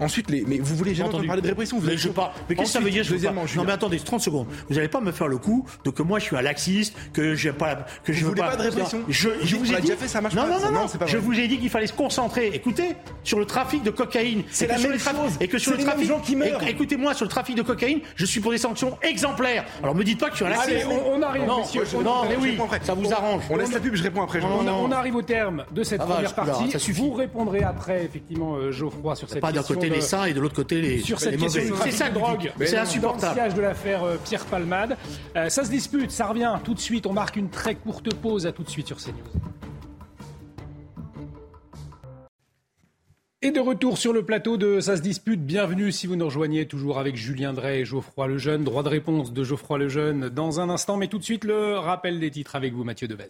ensuite, mais vous voulez jamais entendre parler de répression. Vous Mais je parle. Mais qu'est-ce que ça veut dire Deuxièmement. Non mais attendez, 30 secondes. Vous n'allez pas me faire le coup de que moi je suis un laxiste, que j'ai pas, la- que je Vous veux voulez pas de répression Je, Vous je ai dit. déjà fait, ça marche non, pas. non, Ça, non, non, non. c'est pas Je vous ai dit qu'il fallait se concentrer. Écoutez, sur le trafic de cocaïne. C'est la sur même le trafic- chose. Et que sur le trafic. gens qui meurent. Écoutez-moi, sur le trafic de cocaïne, je suis pour des sanctions exemplaires. Alors me dites pas que je suis un laxiste. Allez, on- on arrive, non, messieurs. je- non, mais Je oui, ça vous arrange. On laisse la pub, je réponds après. je. On, arrive au terme de cette première je- partie. ça suffit. Vous répondrez après, effectivement, euh, Geoffroy, sur cette Pas d'un question côté les sains et de l'autre côté les, sur cette question C'est ça drogue. C'est insupportable. de l'affaire euh, Palmade. Euh, ça se dispute, ça revient tout de suite. On marque une très courte pause. À tout de suite sur CNews. Et de retour sur le plateau de Ça se dispute, bienvenue si vous nous rejoignez toujours avec Julien Drey et Geoffroy Lejeune. Droit de réponse de Geoffroy Lejeune dans un instant, mais tout de suite le rappel des titres avec vous Mathieu Devez.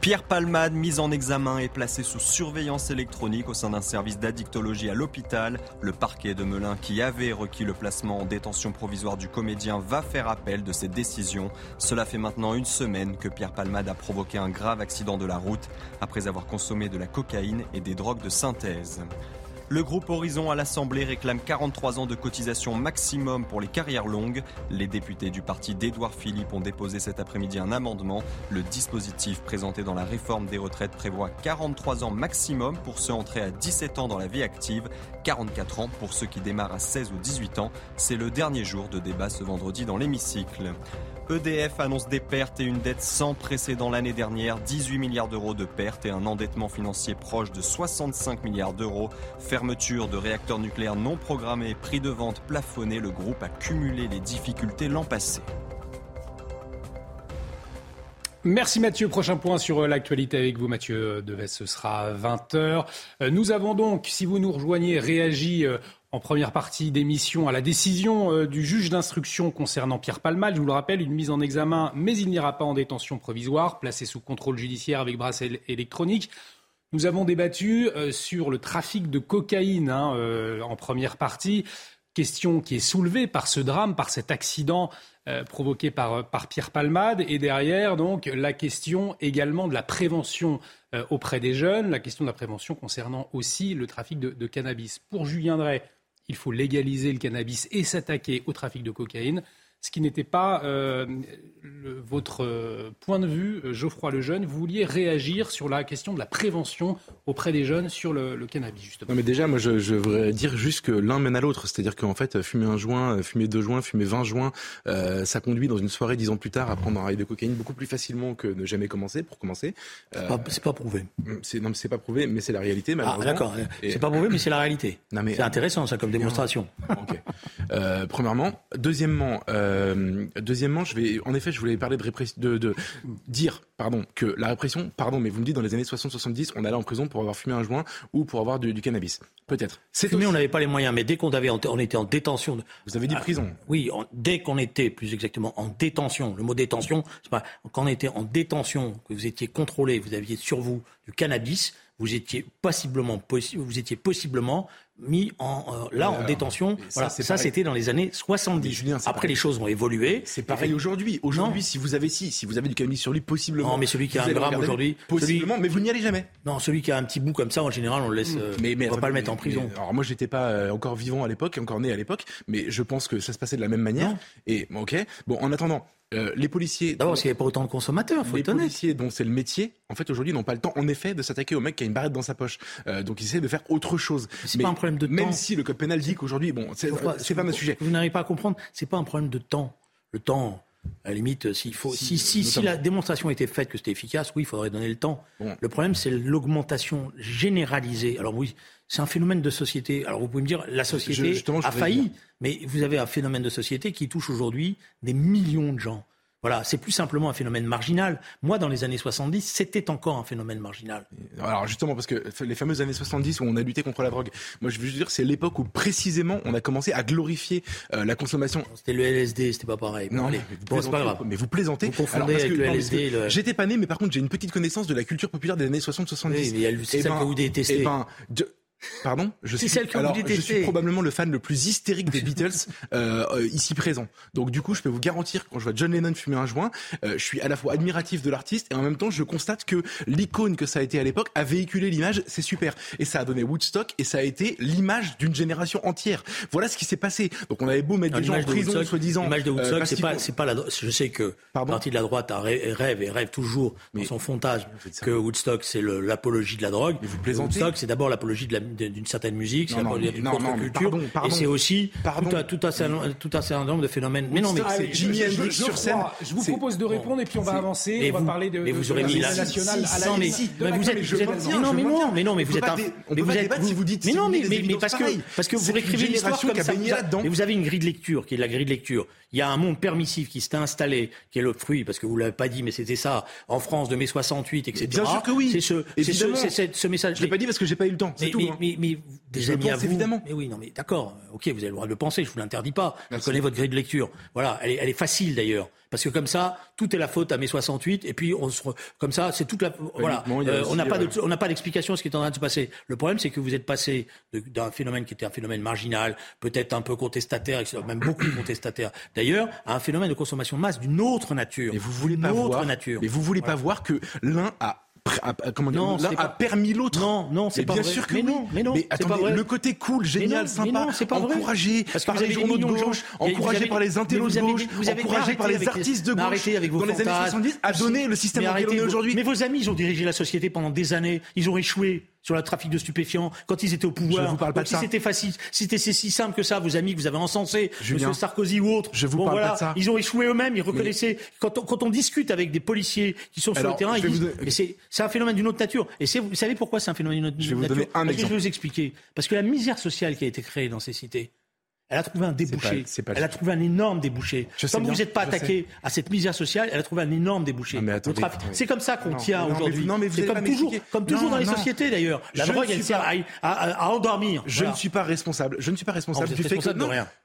Pierre Palmade, mis en examen et placé sous surveillance électronique au sein d'un service d'addictologie à l'hôpital. Le parquet de Melun, qui avait requis le placement en détention provisoire du comédien, va faire appel de cette décision. Cela fait maintenant une semaine que Pierre Palmade a provoqué un grave accident de la route après avoir consommé de la cocaïne et des drogues de synthèse. Le groupe Horizon à l'Assemblée réclame 43 ans de cotisation maximum pour les carrières longues. Les députés du parti d'Édouard Philippe ont déposé cet après-midi un amendement. Le dispositif présenté dans la réforme des retraites prévoit 43 ans maximum pour ceux entrés à 17 ans dans la vie active, 44 ans pour ceux qui démarrent à 16 ou 18 ans. C'est le dernier jour de débat ce vendredi dans l'hémicycle. EDF annonce des pertes et une dette sans précédent l'année dernière, 18 milliards d'euros de pertes et un endettement financier proche de 65 milliards d'euros. Fermeture de réacteurs nucléaires non programmés, prix de vente plafonné, le groupe a cumulé les difficultés l'an passé. Merci Mathieu. Prochain point sur euh, l'actualité avec vous, Mathieu Deves. Ce sera 20h. Nous avons donc, si vous nous rejoignez, réagi euh, en première partie d'émission à la décision euh, du juge d'instruction concernant Pierre Palmade. Je vous le rappelle, une mise en examen, mais il n'ira pas en détention provisoire, placé sous contrôle judiciaire avec bracelet électronique. Nous avons débattu euh, sur le trafic de cocaïne hein, euh, en première partie. Question qui est soulevée par ce drame, par cet accident provoqué par, Pierre Palmade. Et derrière, donc, la question également de la prévention auprès des jeunes, la question de la prévention concernant aussi le trafic de, de cannabis. Pour Julien Drey, il faut légaliser le cannabis et s'attaquer au trafic de cocaïne. Ce qui n'était pas euh, le- votre euh, point de vue, euh, Geoffroy Lejeune. Vous vouliez réagir sur la question de la prévention auprès des jeunes sur le, le cannabis, justement. Non mais déjà, moi je, je voudrais dire juste que l'un mène à l'autre. C'est-à-dire qu'en fait, fumer un joint, fumer deux joints, fumer 20 joints, euh, ça conduit dans une soirée dix ans plus tard à prendre un rail de cocaïne beaucoup plus facilement que ne jamais commencer, pour commencer. Euh, C'est pas prouvé. c'est, non mais c'est pas prouvé, mais c'est la réalité Ah, malheureusement. d'accord. Et- C'est pas prouvé, mais c'est la réalité. Non, mais- C'est intéressant, ça, comme démonstration. Euh, premièrement, deuxièmement, euh, deuxièmement, je vais, en effet, je voulais parler de répression, de, de dire, pardon, que la répression, pardon, mais vous me dites dans les années 60-70, on allait en prison pour avoir fumé un joint ou pour avoir du, du cannabis. Peut-être. C'est aussi- on n'avait pas les moyens, mais dès qu'on avait, on était en détention. de- Vous avez dit Ah, prison. Oui, dès qu'on était, plus exactement, en détention. Le mot détention, c'est pas quand on était en détention, que vous étiez contrôlé, vous aviez sur vous du cannabis. Vous étiez possiblement, vous étiez possiblement mis en, euh, là en détention. Ça, ça c'était dans les années 70. Après, les choses ont évolué. C'est pareil aujourd'hui. Aujourd'hui, si vous avez si, si vous avez du cannabis sur lui, possiblement. Non, mais celui qui a un gramme aujourd'hui, possiblement, mais vous n'y allez jamais. Non, celui qui a un petit bout comme ça, en général, on le laisse. Euh, mais, mais on va pas le mettre en prison. alors moi, j'étais pas euh, encore vivant à l'époque, encore né à l'époque, mais je pense que ça se passait de la même manière. Et ok. Bon, en attendant, euh, les policiers. D'abord, parce qu'il n'y avait pas autant de consommateurs, faut Les policiers dont c'est le métier, en fait, aujourd'hui, n'ont pas le temps, en effet, de s'attaquer au mec qui a une barrette dans sa poche. Euh, donc, ils essaient de faire autre chose. C'est pas un problème de temps. Même si le code pénal dit qu'aujourd'hui, bon, c'est pas un sujet. Vous n'arrivez pas à comprendre, c'est pas un problème de temps. Le temps, à la limite, s'il faut, si, si, si, la démonstration était faite que c'était efficace, oui, il faudrait donner le temps. Le problème, c'est l'augmentation généralisée. Alors oui, c'est un phénomène de société. Alors vous pouvez me dire, la société a failli, mais vous avez un phénomène de société qui touche aujourd'hui des millions de gens. Voilà, c'est plus simplement un phénomène marginal. Moi, dans les années 70, c'était encore un phénomène marginal. Alors justement, parce que les fameuses années 70 où on a lutté contre la drogue, moi je veux dire, c'est l'époque où précisément on a commencé à glorifier euh, la consommation. C'était le LSD, c'était pas pareil. Non, mais, c'est pas grave. Mais vous plaisantez. Vous confondez avec le LSD. J'étais pas né, mais par contre j'ai une petite connaissance de la culture populaire des années 60-70. Oui, mais c'est ça que vous détestez. Eh ben, Pardon? Je suis, celle que alors, je suis probablement le fan le plus hystérique des Beatles euh, euh, ici présent. Donc du coup, je peux vous garantir quand je vois John Lennon fumer un joint, euh, je suis à la fois admiratif de l'artiste et en même temps, je constate que l'icône que ça a été à l'époque a véhiculé l'image, c'est super. Et ça a donné Woodstock et ça a été l'image d'une génération entière. Voilà ce qui s'est passé. Donc on avait beau mettre des gens en prison, soi-disant. L'image de Woodstock, c'est pas, c'est pas la. Je sais que Pardon? partie de la droite rêve et rêve toujours dans son fontage que Woodstock c'est l'apologie de la drogue. Mais vous plaisantez. Woodstock, c'est d'abord l'apologie d'une certaine musique musique, c'est d'une contre-culture, et c'est aussi tout un, tout, un, tout un certain nombre de phénomènes. Mais non, mais c'est Jimi Hendrix sur scène. Je vous propose de répondre et puis on va avancer. On va parler de. Mais vous aurez mis la nationale à la Mais vous êtes. Non, mais non, mais non, mais vous êtes. Mais vous êtes. Si vous dites. Mais non, mais parce que parce que vous réécrivez l'histoire comme ça. Mais vous avez une grille de lecture qui est la grille de lecture. Il y a un monde permissif qui s'est installé, qui est le fruit, parce que vous l'avez pas dit, mais c'était ça, en France de mai 68, etc. Bien sûr que oui. C'est ce, message. Je l'ai pas dit parce que j'ai pas eu le temps. C'est tout. Mais, mais, des amis à vous. Évidemment. Mais oui, non, mais d'accord. Ok, vous avez le droit de le penser. Je vous l'interdis pas. Je connais votre grille de lecture. Voilà, elle est, elle est facile d'ailleurs. Parce que comme ça, tout est la faute à mai 68, et puis on se, comme ça, c'est toute la, voilà. Euh, on n'a pas, on n'a pas d'explication à ce qui est en train de se passer. Le problème, c'est que vous êtes passé d'un phénomène qui était un phénomène marginal, peut-être un peu contestataire, même beaucoup contestataire d'ailleurs, à un phénomène de consommation de masse d'une autre nature. Et vous voulez pas voir, nature. Mais vous voulez pas voir que l'un a comment dire, non, a permis l'autre. Non, non, c'est pas bien vrai. sûr que mais. Non, mais non, mais attendez, pas vrai. le côté cool, génial, sympa, non, pas encouragé par les journaux de gauche, encouragé par les intellos de gauche, encouragé par les artistes de gauche avec vos dans les années 70, a donné le système dans lequel on est aujourd'hui. Mais vos amis, ils ont dirigé la société pendant des années, ils ont échoué sur le trafic de stupéfiants, quand ils étaient au pouvoir, je vous parle pas de si c'était facile, si c'était si simple que ça, vos amis que vous avez encensés, M. Sarkozy ou autres, je vous parle voilà, pas de ça. Ils ont échoué eux-mêmes, ils reconnaissaient. Quand, on, quand on discute avec des policiers qui sont sur le terrain, ils disent, c'est un phénomène d'une autre nature. Et vous savez pourquoi c'est un phénomène d'une autre nature Je vais vous donner un exemple. Je vais vous expliquer? Parce que la misère sociale qui a été créée dans ces cités, elle a trouvé un débouché. elle a trouvé un énorme débouché. Comme vous n'êtes pas attaqué à cette misère sociale, elle a trouvé un énorme débouché. C'est comme ça qu'on tient aujourd'hui. C'est comme toujours, comme toujours dans les sociétés d'ailleurs. La drogue, elle sert à, endormir. Je ne suis pas responsable. Je ne suis pas responsable du fait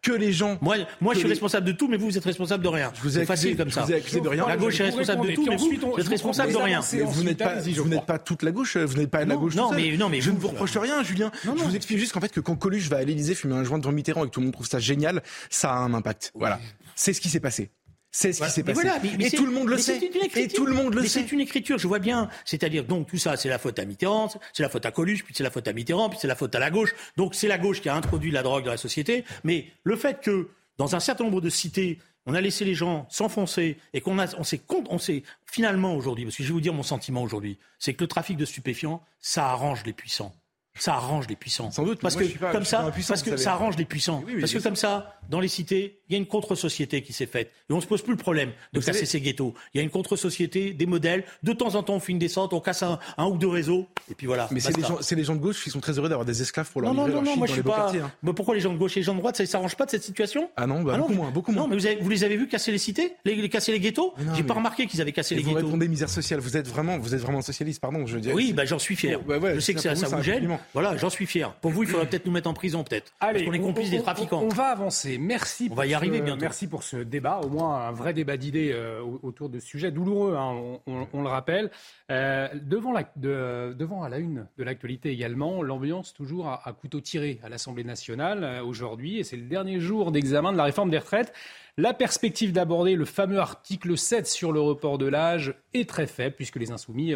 que, les gens. Moi, moi, je suis responsable de tout, mais vous, vous êtes responsable de rien. C'est facile comme ça. De rien. La gauche est responsable de tout, mais vous, vous êtes responsable de rien. Vous n'êtes pas, vous n'êtes pas toute la gauche. Vous n'êtes pas la gauche. Non, mais non, mais je ne vous reproche rien, Julien. Je vous explique juste qu'en fait, que quand Coluche va à l'Élysée fumer un joint devant Mitterrand et que tout le monde trouve ça génial ça a un impact. Voilà. C'est ce qui s'est passé. C'est ce qui s'est passé. et tout le monde le sait. Et tout le monde le mais sait. C'est une écriture, je vois bien. C'est-à-dire, donc, tout ça, c'est la faute à Mitterrand, c'est la faute à Coluche, puis c'est la faute à Mitterrand, puis c'est la faute à la gauche. Donc, c'est la gauche qui a introduit la drogue dans la société. Mais le fait que, dans un certain nombre de cités, on a laissé les gens s'enfoncer et qu'on on s'est, on s'est finalement aujourd'hui, parce que je vais vous dire mon sentiment aujourd'hui, c'est que le trafic de stupéfiants, ça arrange les puissants ça arrange les puissants. Sans doute. Parce que comme ça, parce que ça arrange les puissants. parce que comme ça, dans les cités, il y a une contre-société qui s'est faite et on se pose plus le problème de casser ces ghettos. Il y a une contre-société, des modèles. De temps en temps, on fait une descente, on casse un, ou deux réseaux et puis voilà. Mais c'est les gens, c'est les gens de gauche qui sont très heureux d'avoir des esclaves pour leur non, livrer non, non, non, moi je suis pas. Hein. Mais pourquoi les gens de gauche et les gens de droite, ça ne s'arrange pas de cette situation? Ah non, bah, beaucoup moins, beaucoup moins. Non, mais vous, avez, vous, les avez vus casser les cités, les, casser les ghettos? J'ai pas remarqué qu'ils avaient cassé les ghettos. Vous répondez misère sociale. Vous êtes vraiment, vous êtes vraiment socialiste, pardon. Je Oui, bah j'en suis fier. je sais que ça, vous gêne, Voilà, j'en suis fier. Pour vous, il faudrait peut-être nous mettre en prison, peut-être. Allez, parce qu'on est complice des trafiquants. On, va avancer. Merci. On va y arriver bientôt. Merci pour ce débat, au moins un vrai débat d'idées euh, autour de ce sujet douloureux, hein, on, le rappelle. Euh, devant, la, devant à la une de l'actualité également, l'ambiance toujours à, à, couteau tiré à l'Assemblée nationale euh, aujourd'hui, et c'est le dernier jour d'examen de la réforme des retraites. La perspective d'aborder le fameux article 7 sur le report de l'âge est très faible, puisque les insoumis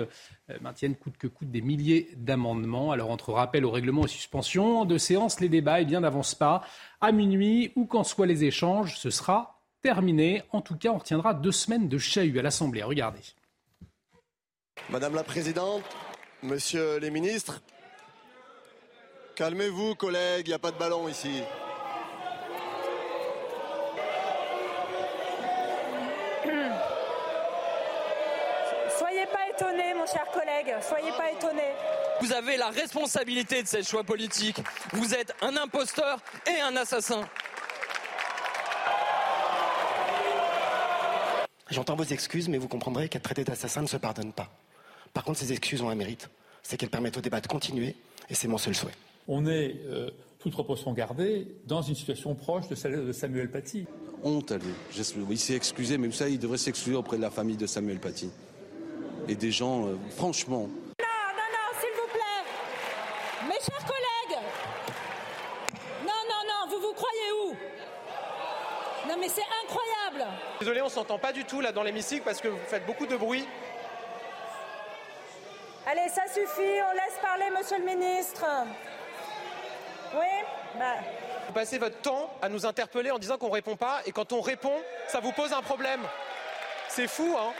maintiennent coûte que coûte des milliers d'amendements. Alors entre rappel au règlement et suspension de séance, les débats eh n'avancent pas. À minuit ou quand soient les échanges, ce sera terminé. En tout cas, on retiendra deux semaines de chahut à l'Assemblée. Regardez. Madame la Présidente, Monsieur les ministres, calmez-vous collègues, il n'y a pas de ballon ici. Soyez pas étonnés, mon cher collègue, soyez pas étonnés. Vous avez la responsabilité de ces choix politiques. Vous êtes un imposteur et un assassin. J'entends vos excuses, mais vous comprendrez qu'être traité d'assassin ne se pardonne pas. Par contre, ces excuses ont un mérite. C'est qu'elles permettent au débat de continuer, et c'est mon seul souhait. On est, euh, toute proportion gardée, dans une situation proche de celle de Samuel Paty. Honte à lui. Il s'est excusé, mais vous savez, il devrait s'excuser auprès de la famille de Samuel Paty. Et des gens, euh, franchement. Non, non, non, s'il vous plaît. Mes chers collègues. Non, non, non, vous vous croyez où? Non, mais c'est incroyable. Désolé, on s'entend pas du tout là dans l'hémicycle parce que vous faites beaucoup de bruit. Allez, ça suffit, on laisse parler monsieur le ministre. Oui bah. Vous passez votre temps à nous interpeller en disant qu'on répond pas et quand on répond, ça vous pose un problème. C'est fou, hein?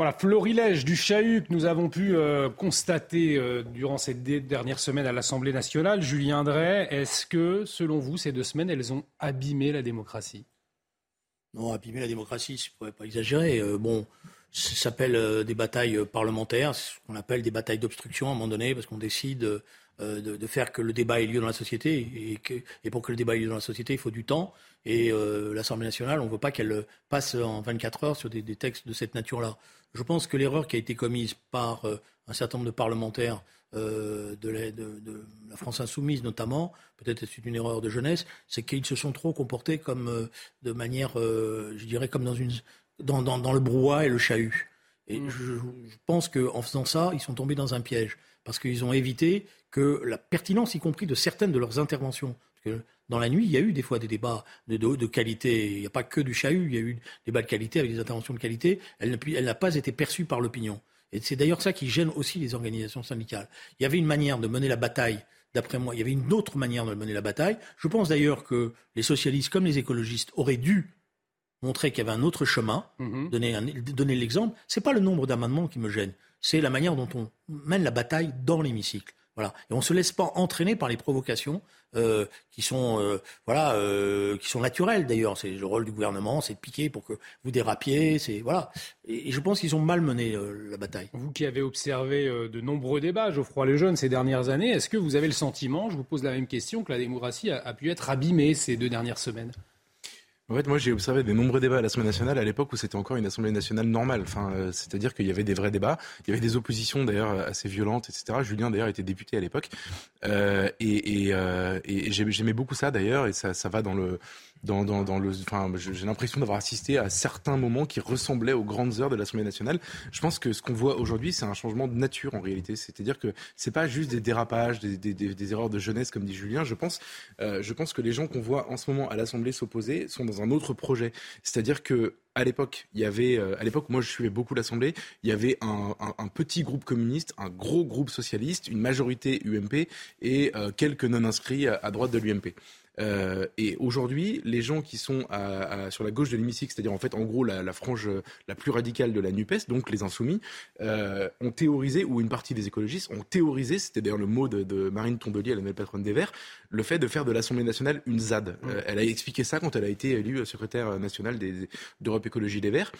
Voilà, florilège du chahut que nous avons pu euh, constater euh, durant ces dernières semaines à l'Assemblée nationale. Julien Drey, est-ce que, selon vous, ces deux semaines, elles ont abîmé la démocratie? Non, abîmé la démocratie, je ne pourrais pas exagérer. Euh, bon, ça s'appelle des batailles parlementaires, ce qu'on appelle des batailles d'obstruction à un moment donné, parce qu'on décide de, faire que le débat ait lieu dans la société. Et, pour que le débat ait lieu dans la société, il faut du temps. Et l'Assemblée nationale, on ne veut pas qu'elle passe en 24 heures sur des textes de cette nature-là. Je pense que l'erreur qui a été commise par euh, un certain nombre de parlementaires euh, de, la, France insoumise notamment, peut-être c'est une erreur de jeunesse, c'est qu'ils se sont trop comportés comme euh, de manière, je dirais, comme dans, une, dans, dans, le brouhaha et le chahut. Et mmh. je, je, pense qu'en faisant ça, ils sont tombés dans un piège, parce qu'ils ont évité que la pertinence, y compris de certaines de leurs interventions, parce que dans la nuit, il y a eu des fois des débats de, de, qualité. Il n'y a pas que du chahut, il y a eu des débats de qualité avec des interventions de qualité. Elle n'a pas été perçue par l'opinion. Et c'est d'ailleurs ça qui gêne aussi les organisations syndicales. Il y avait une manière de mener la bataille, d'après moi, il y avait une autre manière de mener la bataille. Je pense d'ailleurs que les socialistes comme les écologistes auraient dû montrer qu'il y avait un autre chemin, mm-hmm. donner, donner l'exemple. Ce n'est pas le nombre d'amendements qui me gêne, c'est la manière dont on mène la bataille dans l'hémicycle. Et on ne se laisse pas entraîner par les provocations euh, qui sont euh, euh, qui sont naturelles d'ailleurs. C'est le rôle du gouvernement, c'est de piquer pour que vous dérapiez. C'est. Et, je pense qu'ils ont mal mené la bataille. Vous qui avez observé de nombreux débats, Geoffroy Lejeune, ces dernières années, est-ce que vous avez le sentiment, je vous pose la même question, que la démocratie a pu être abîmée ces deux dernières semaines? En fait, moi, j'ai observé des nombreux débats à l'Assemblée nationale à l'époque où c'était encore une Assemblée nationale normale. Enfin, euh, c'est-à-dire qu'il y avait des vrais débats. Il y avait des oppositions d'ailleurs assez violentes, etc. Julien d'ailleurs était député à l'époque, euh, et, et, euh, et j'aimais beaucoup ça d'ailleurs, et ça, ça va dans le dans, dans, dans le, enfin, j'ai l'impression d'avoir assisté à certains moments qui ressemblaient aux grandes heures de l'Assemblée nationale. Je pense que ce qu'on voit aujourd'hui, c'est un changement de nature en réalité. C'est-à-dire que c'est pas juste des dérapages, des, des, des, erreurs de jeunesse, comme dit Julien. Je pense, euh, je pense que les gens qu'on voit en ce moment à l'Assemblée s'opposer sont dans un autre projet. C'est-à-dire que à l'époque, il y avait, euh, à l'époque, moi je suivais beaucoup l'Assemblée, il y avait un, un, petit groupe communiste, un gros groupe socialiste, une majorité UMP et euh, quelques non-inscrits à droite de l'UMP. Euh, et aujourd'hui, les gens qui sont à, sur la gauche de l'hémicycle, c'est-à-dire en fait en gros la, frange la plus radicale de la NUPES, donc les insoumis, euh, ont théorisé, ou une partie des écologistes ont théorisé, c'était d'ailleurs le mot de, Marine Tondelier, la nouvelle patronne des Verts, le fait de faire de l'Assemblée nationale une ZAD. Euh, elle a expliqué ça quand elle a été élue secrétaire nationale d'Europe Écologie des Verts.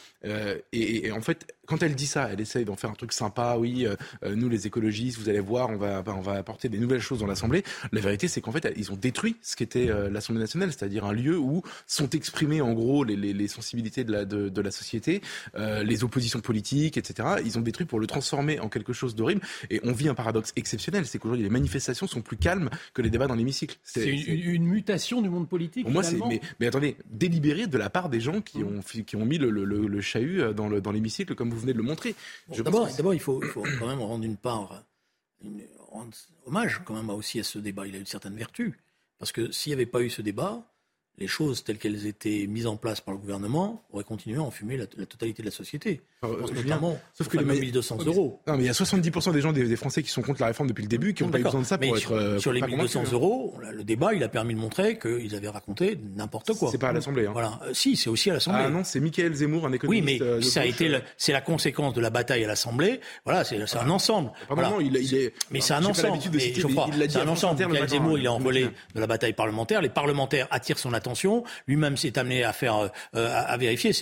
Et, et, en fait, quand elle dit ça, elle essaye d'en faire un truc sympa. Oui, euh, euh, nous les écologistes, vous allez voir, on va, on va apporter des nouvelles choses dans l'Assemblée. La vérité, c'est qu'en fait, ils ont détruit ce qu'était euh, l'Assemblée nationale, c'est-à-dire un lieu où sont exprimées en gros les, les, les sensibilités de la, de, de la société, euh, les oppositions politiques, etc. Ils ont détruit pour le transformer en quelque chose d'horrible. Et on vit un paradoxe exceptionnel, c'est qu'aujourd'hui les manifestations sont plus calmes que les débats dans l'hémicycle. C'est une, une, mutation du monde politique. Pour moi, c'est mais, mais attendez, délibéré de la part des gens qui ont qui ont mis le, le, le, le chahut dans le dans l'hémicycle, comme vous venez de le montrer. Bon, D'abord, d'abord, il faut, il faut quand même rendre une part, une- rendre hommage quand même aussi à ce débat. Il a une certaine vertu. Parce que s'il n'y avait pas eu ce débat, les choses telles qu'elles étaient mises en place par le gouvernement auraient continué à enfumer la, la totalité de la société. Alors, Je notamment sauf que les fameux ma- 1200 euros. Non, mais il y a 70% des gens, des, des Français qui sont contre la réforme depuis le début, qui n'ont Non, pas eu besoin de ça Mais pour sur, être. euh, sur les pas 1200 convaincus. euros, le débat, il a permis de montrer qu'ils avaient raconté n'importe quoi. C'est pas à l'Assemblée. Hein. Voilà. Euh, si, c'est aussi à l'Assemblée. Ah non, c'est Michael Zemmour, un Oui, économiste. mais euh, ça a été, le- c'est la conséquence de la bataille à l'Assemblée. Voilà, c'est c'est un ensemble. Pardon, Voilà. non, il, il est. Mais c'est un ensemble. je crois, il l'a dit c'est un ensemble. Michael Zemmour, hein, il est en je me relais souviens. de la bataille parlementaire. Les parlementaires attirent son attention. Lui-même s'est amené à faire, à, vérifier.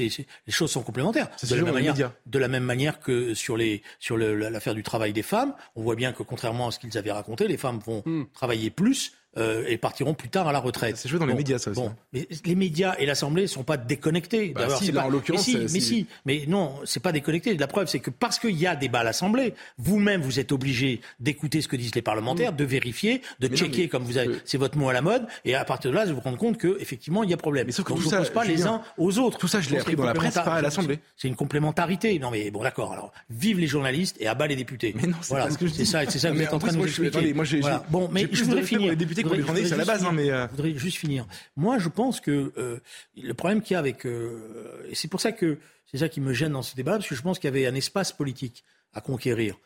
Les choses sont complémentaires. De la, même manière, de la même manière que sur les, sur le- l'affaire du travail des femmes, on voit bien que contrairement à ce qu'ils avaient raconté, les femmes vont travailler plus. Euh, et partiront plus tard à la retraite. Ça se joue dans les médias, ça aussi. Bon, mais les médias et l'Assemblée sont pas déconnectés. Bah D'ailleurs, si, c'est là, pas- en l'occurrence, mais si, euh, mais c'est- si, mais non, c'est pas déconnecté. La preuve, c'est que parce qu'il y a débat à l'Assemblée, vous-même, vous êtes obligé d'écouter ce que disent les parlementaires, de vérifier, de Mais non, checker, mais- comme vous avez, c'est votre mot à la mode, et à partir de là, vous vous rendez compte que effectivement, il y a problème. Mais sauf que Donc, tout je ne pas les uns aux autres. tout ça, je l'ai appris c'est dans la presse, pas à l'Assemblée. C'est une complémentarité. Non, mais bon, d'accord. Alors, vive les journalistes et abat les députés. Mais non, c'est voilà. pas ce que je C'est dis. ça, c'est ça que vous êtes en train de nous expliquer. Bon, mais je voudrais finir. Je les voudrais- journalistes à la hein, mais, euh, je voudrais juste finir. Moi, je pense que euh, le problème qu'il y a avec, euh, et c'est pour ça que c'est ça qui me gêne dans ce débat, parce que je pense qu'il y avait un espace politique à conquérir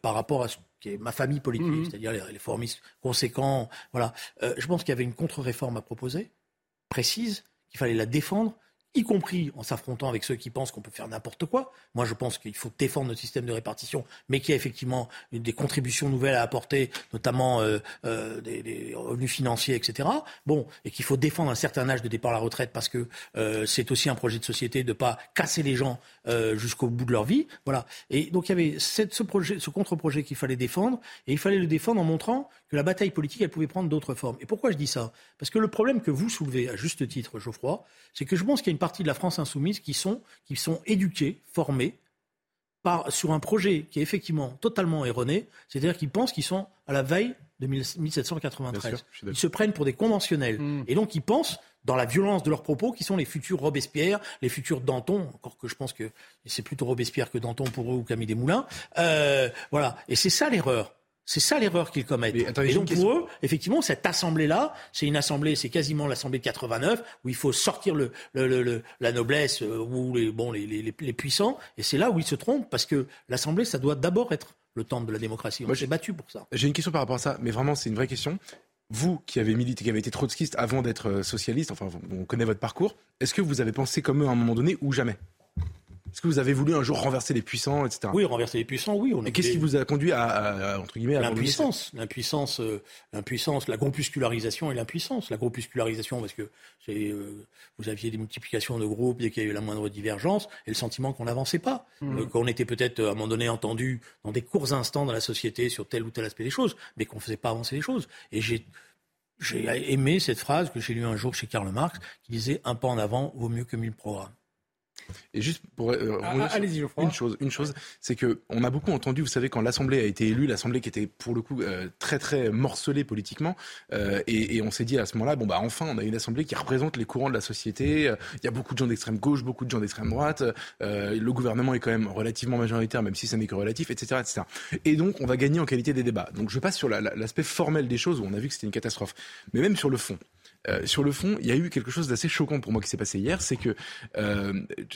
par rapport à ce qui est ma famille politique, Mhm. c'est-à-dire les, les formistes conséquents. Voilà, je pense qu'il y avait une contre-réforme à proposer, précise, qu'il fallait la défendre y compris en s'affrontant avec ceux qui pensent qu'on peut faire n'importe quoi. Moi, je pense qu'il faut défendre notre système de répartition, mais qu'il y a effectivement des contributions nouvelles à apporter, notamment euh, euh, des, revenus financiers, etc. Bon, et qu'il faut défendre un certain âge de départ à la retraite parce que euh, c'est aussi un projet de société de pas casser les gens jusqu'au bout de leur vie. Voilà. Et donc il y avait ce projet, ce contre-projet qu'il fallait défendre, et il fallait le défendre en montrant que la bataille politique, elle pouvait prendre d'autres formes. Et pourquoi je dis ça? Parce que le problème que vous soulevez à juste titre, Geoffroy, c'est que je pense qu'il y a une partie de la France insoumise qui sont, qui sont éduqués, formés, par, sur un projet qui est effectivement totalement erroné, c'est-à-dire qu'ils pensent qu'ils sont à la veille de 1793. Bien sûr, je suis d'accord. ils se prennent pour des conventionnels. Et donc ils pensent, dans la violence de leurs propos, qui sont les futurs Robespierre, les futurs Danton, encore que je pense que c'est plutôt Robespierre que Danton pour eux ou Camille Desmoulins. Euh, voilà. Et c'est ça l'erreur. C'est ça l'erreur qu'ils commettent. Mais et donc pour eux, effectivement, cette assemblée-là, c'est une assemblée, c'est quasiment l'assemblée de 89, où il faut sortir le, le- le- le- la noblesse euh, ou les, bon, les, les- les- puissants. Et c'est là où ils se trompent, parce que l'assemblée, ça doit d'abord être le temple de la démocratie. On Moi, s'est j'ai- battu pour ça. J'ai une question par rapport à ça, mais vraiment, c'est une vraie question. Vous, qui avez milité, qui avez été trotskiste avant d'être euh, socialiste, enfin, on connaît votre parcours, est-ce que vous avez pensé comme eux à un moment donné ou jamais? Est-ce que vous avez voulu un jour renverser les puissants, etc. Oui, renverser les puissants, oui. On Et qu'est-ce qui vous a conduit à, à- à, entre guillemets, L'impuissance, l'impuissance, euh, l'impuissance, la groupuscularisation et l'impuissance. La groupuscularisation, parce que euh, vous aviez des multiplications de groupes dès qu'il y a eu la moindre divergence, et le sentiment qu'on n'avançait pas, Mmh. Euh, qu'on était peut-être à un moment donné entendu dans des courts instants dans la société sur tel ou tel aspect des choses, mais qu'on ne faisait pas avancer les choses. Et j'ai j'ai aimé cette phrase que j'ai lue un jour chez Karl Marx, qui disait un pas en avant vaut mieux que mille programmes. Et juste pour euh, Ah, ah, allez-y, Geoffroy. une chose, une chose, c'est que on a beaucoup entendu, vous savez, quand l'Assemblée a été élue, l'Assemblée qui était pour le coup euh, très très morcelée politiquement, euh, et, et on s'est dit à ce moment-là, bon bah enfin, on a une Assemblée qui représente les courants de la société. Il y a beaucoup de gens d'extrême gauche, beaucoup de gens d'extrême droite. le gouvernement est quand même relativement majoritaire, même si ça n'est que relatif, etc., etc. Et donc, on va gagner en qualité des débats. Donc, je passe sur la- la- l'aspect formel des choses où on a vu que c'était une catastrophe, mais même sur le fond. Euh, sur le fond, il y a eu quelque chose d'assez choquant pour moi qui s'est passé hier, c'est que euh,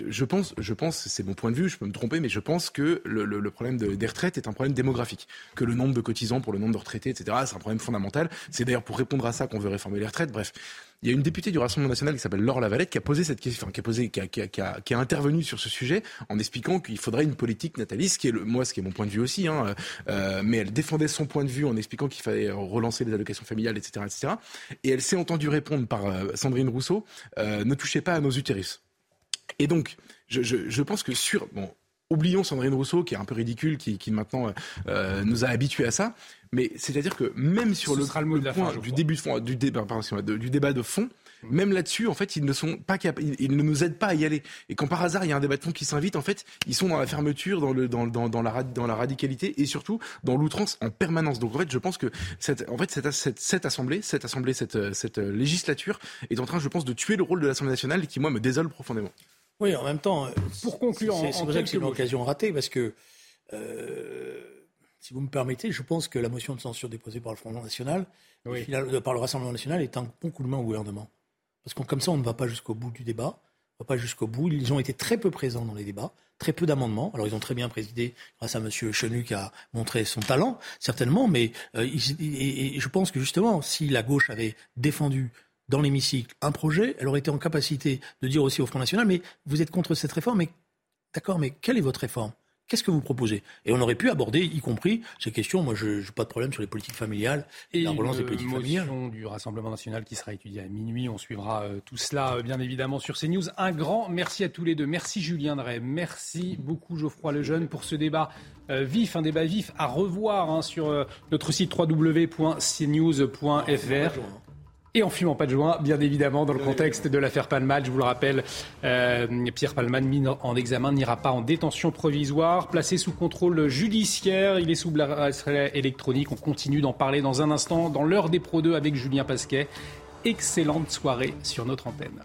je pense, je pense, c'est mon point de vue, je peux me tromper, mais je pense que le, le- le problème de- des retraites est un problème démographique, que le nombre de cotisants pour le nombre de retraités, etc., c'est un problème fondamental. C'est d'ailleurs pour répondre à ça qu'on veut réformer les retraites. Bref, il y a une députée du Rassemblement national qui s'appelle Laure Lavalette qui a posé cette question, enfin, qui a posé, qui a, intervenu sur ce sujet en expliquant qu'il faudrait une politique nataliste, qui est le, moi, ce qui est mon point de vue aussi, hein, euh, mais elle défendait son point de vue en expliquant qu'il fallait relancer les allocations familiales, etc., etc. Et elle s'est entendue répondre par euh, Sandrine Rousseau, euh, ne touchez pas à nos utérus. Et donc, je, je, je pense que sur, bon, oublions Sandrine Rousseau, qui est un peu ridicule, qui, qui maintenant euh, nous a habitués à ça. Mais c'est-à-dire que même sur le, point du début de fond, du débat, du débat de fond, même là-dessus, en fait, ils ne sont pas ils ne nous aident pas à y aller. Et quand par hasard il y a un débat de fond qui s'invite, en fait, ils sont dans la fermeture, dans le, dans, dans, dans la, dans la radicalité et surtout dans l'outrance en permanence. Donc en fait, je pense que cette, en fait, cette, cette, cette assemblée, cette assemblée, cette, cette législature est en train, je pense, de tuer le rôle de l'Assemblée nationale qui moi me désole profondément. Oui, en même temps, pour conclure, c'est vrai que c'est une occasion ratée parce que. Euh, si vous me permettez, je pense que la motion de censure déposée par le Front National, euh, par le Rassemblement National, est un bon coup de main au gouvernement. Parce que comme ça, on ne va pas jusqu'au bout du débat, on ne va pas jusqu'au bout. Ils ont été très peu présents dans les débats, très peu d'amendements. Alors ils ont très bien présidé, grâce à M. Chenu qui a montré son talent, certainement, mais euh, et, je pense que justement, si la gauche avait défendu dans l'hémicycle un projet, elle aurait été en capacité de dire aussi au Front National, mais vous êtes contre cette réforme, mais d'accord, mais quelle est votre réforme? Qu'est-ce que vous proposez? Et on aurait pu aborder, y compris ces questions. Moi, je n'ai pas de problème sur les politiques familiales et la relance des politiques familiales. du Rassemblement national qui sera étudiée à minuit. On suivra euh, tout cela, euh, bien évidemment, sur CNews. Un grand merci à tous les deux. Merci Julien Drey. Merci beaucoup Geoffroy Lejeune pour ce débat euh, vif, un débat vif à revoir hein, sur notre site www.cnews.fr et en fumant pas de joint, bien évidemment, dans le contexte de l'affaire Palmade. Je vous le rappelle, euh, Pierre Palmade, mis en examen, n'ira pas en détention provisoire, placé sous contrôle judiciaire. Il est sous bracelet électronique. On continue d'en parler dans un instant, dans l'heure des Pro 2 avec Julien Pasquet. Excellente soirée sur notre antenne.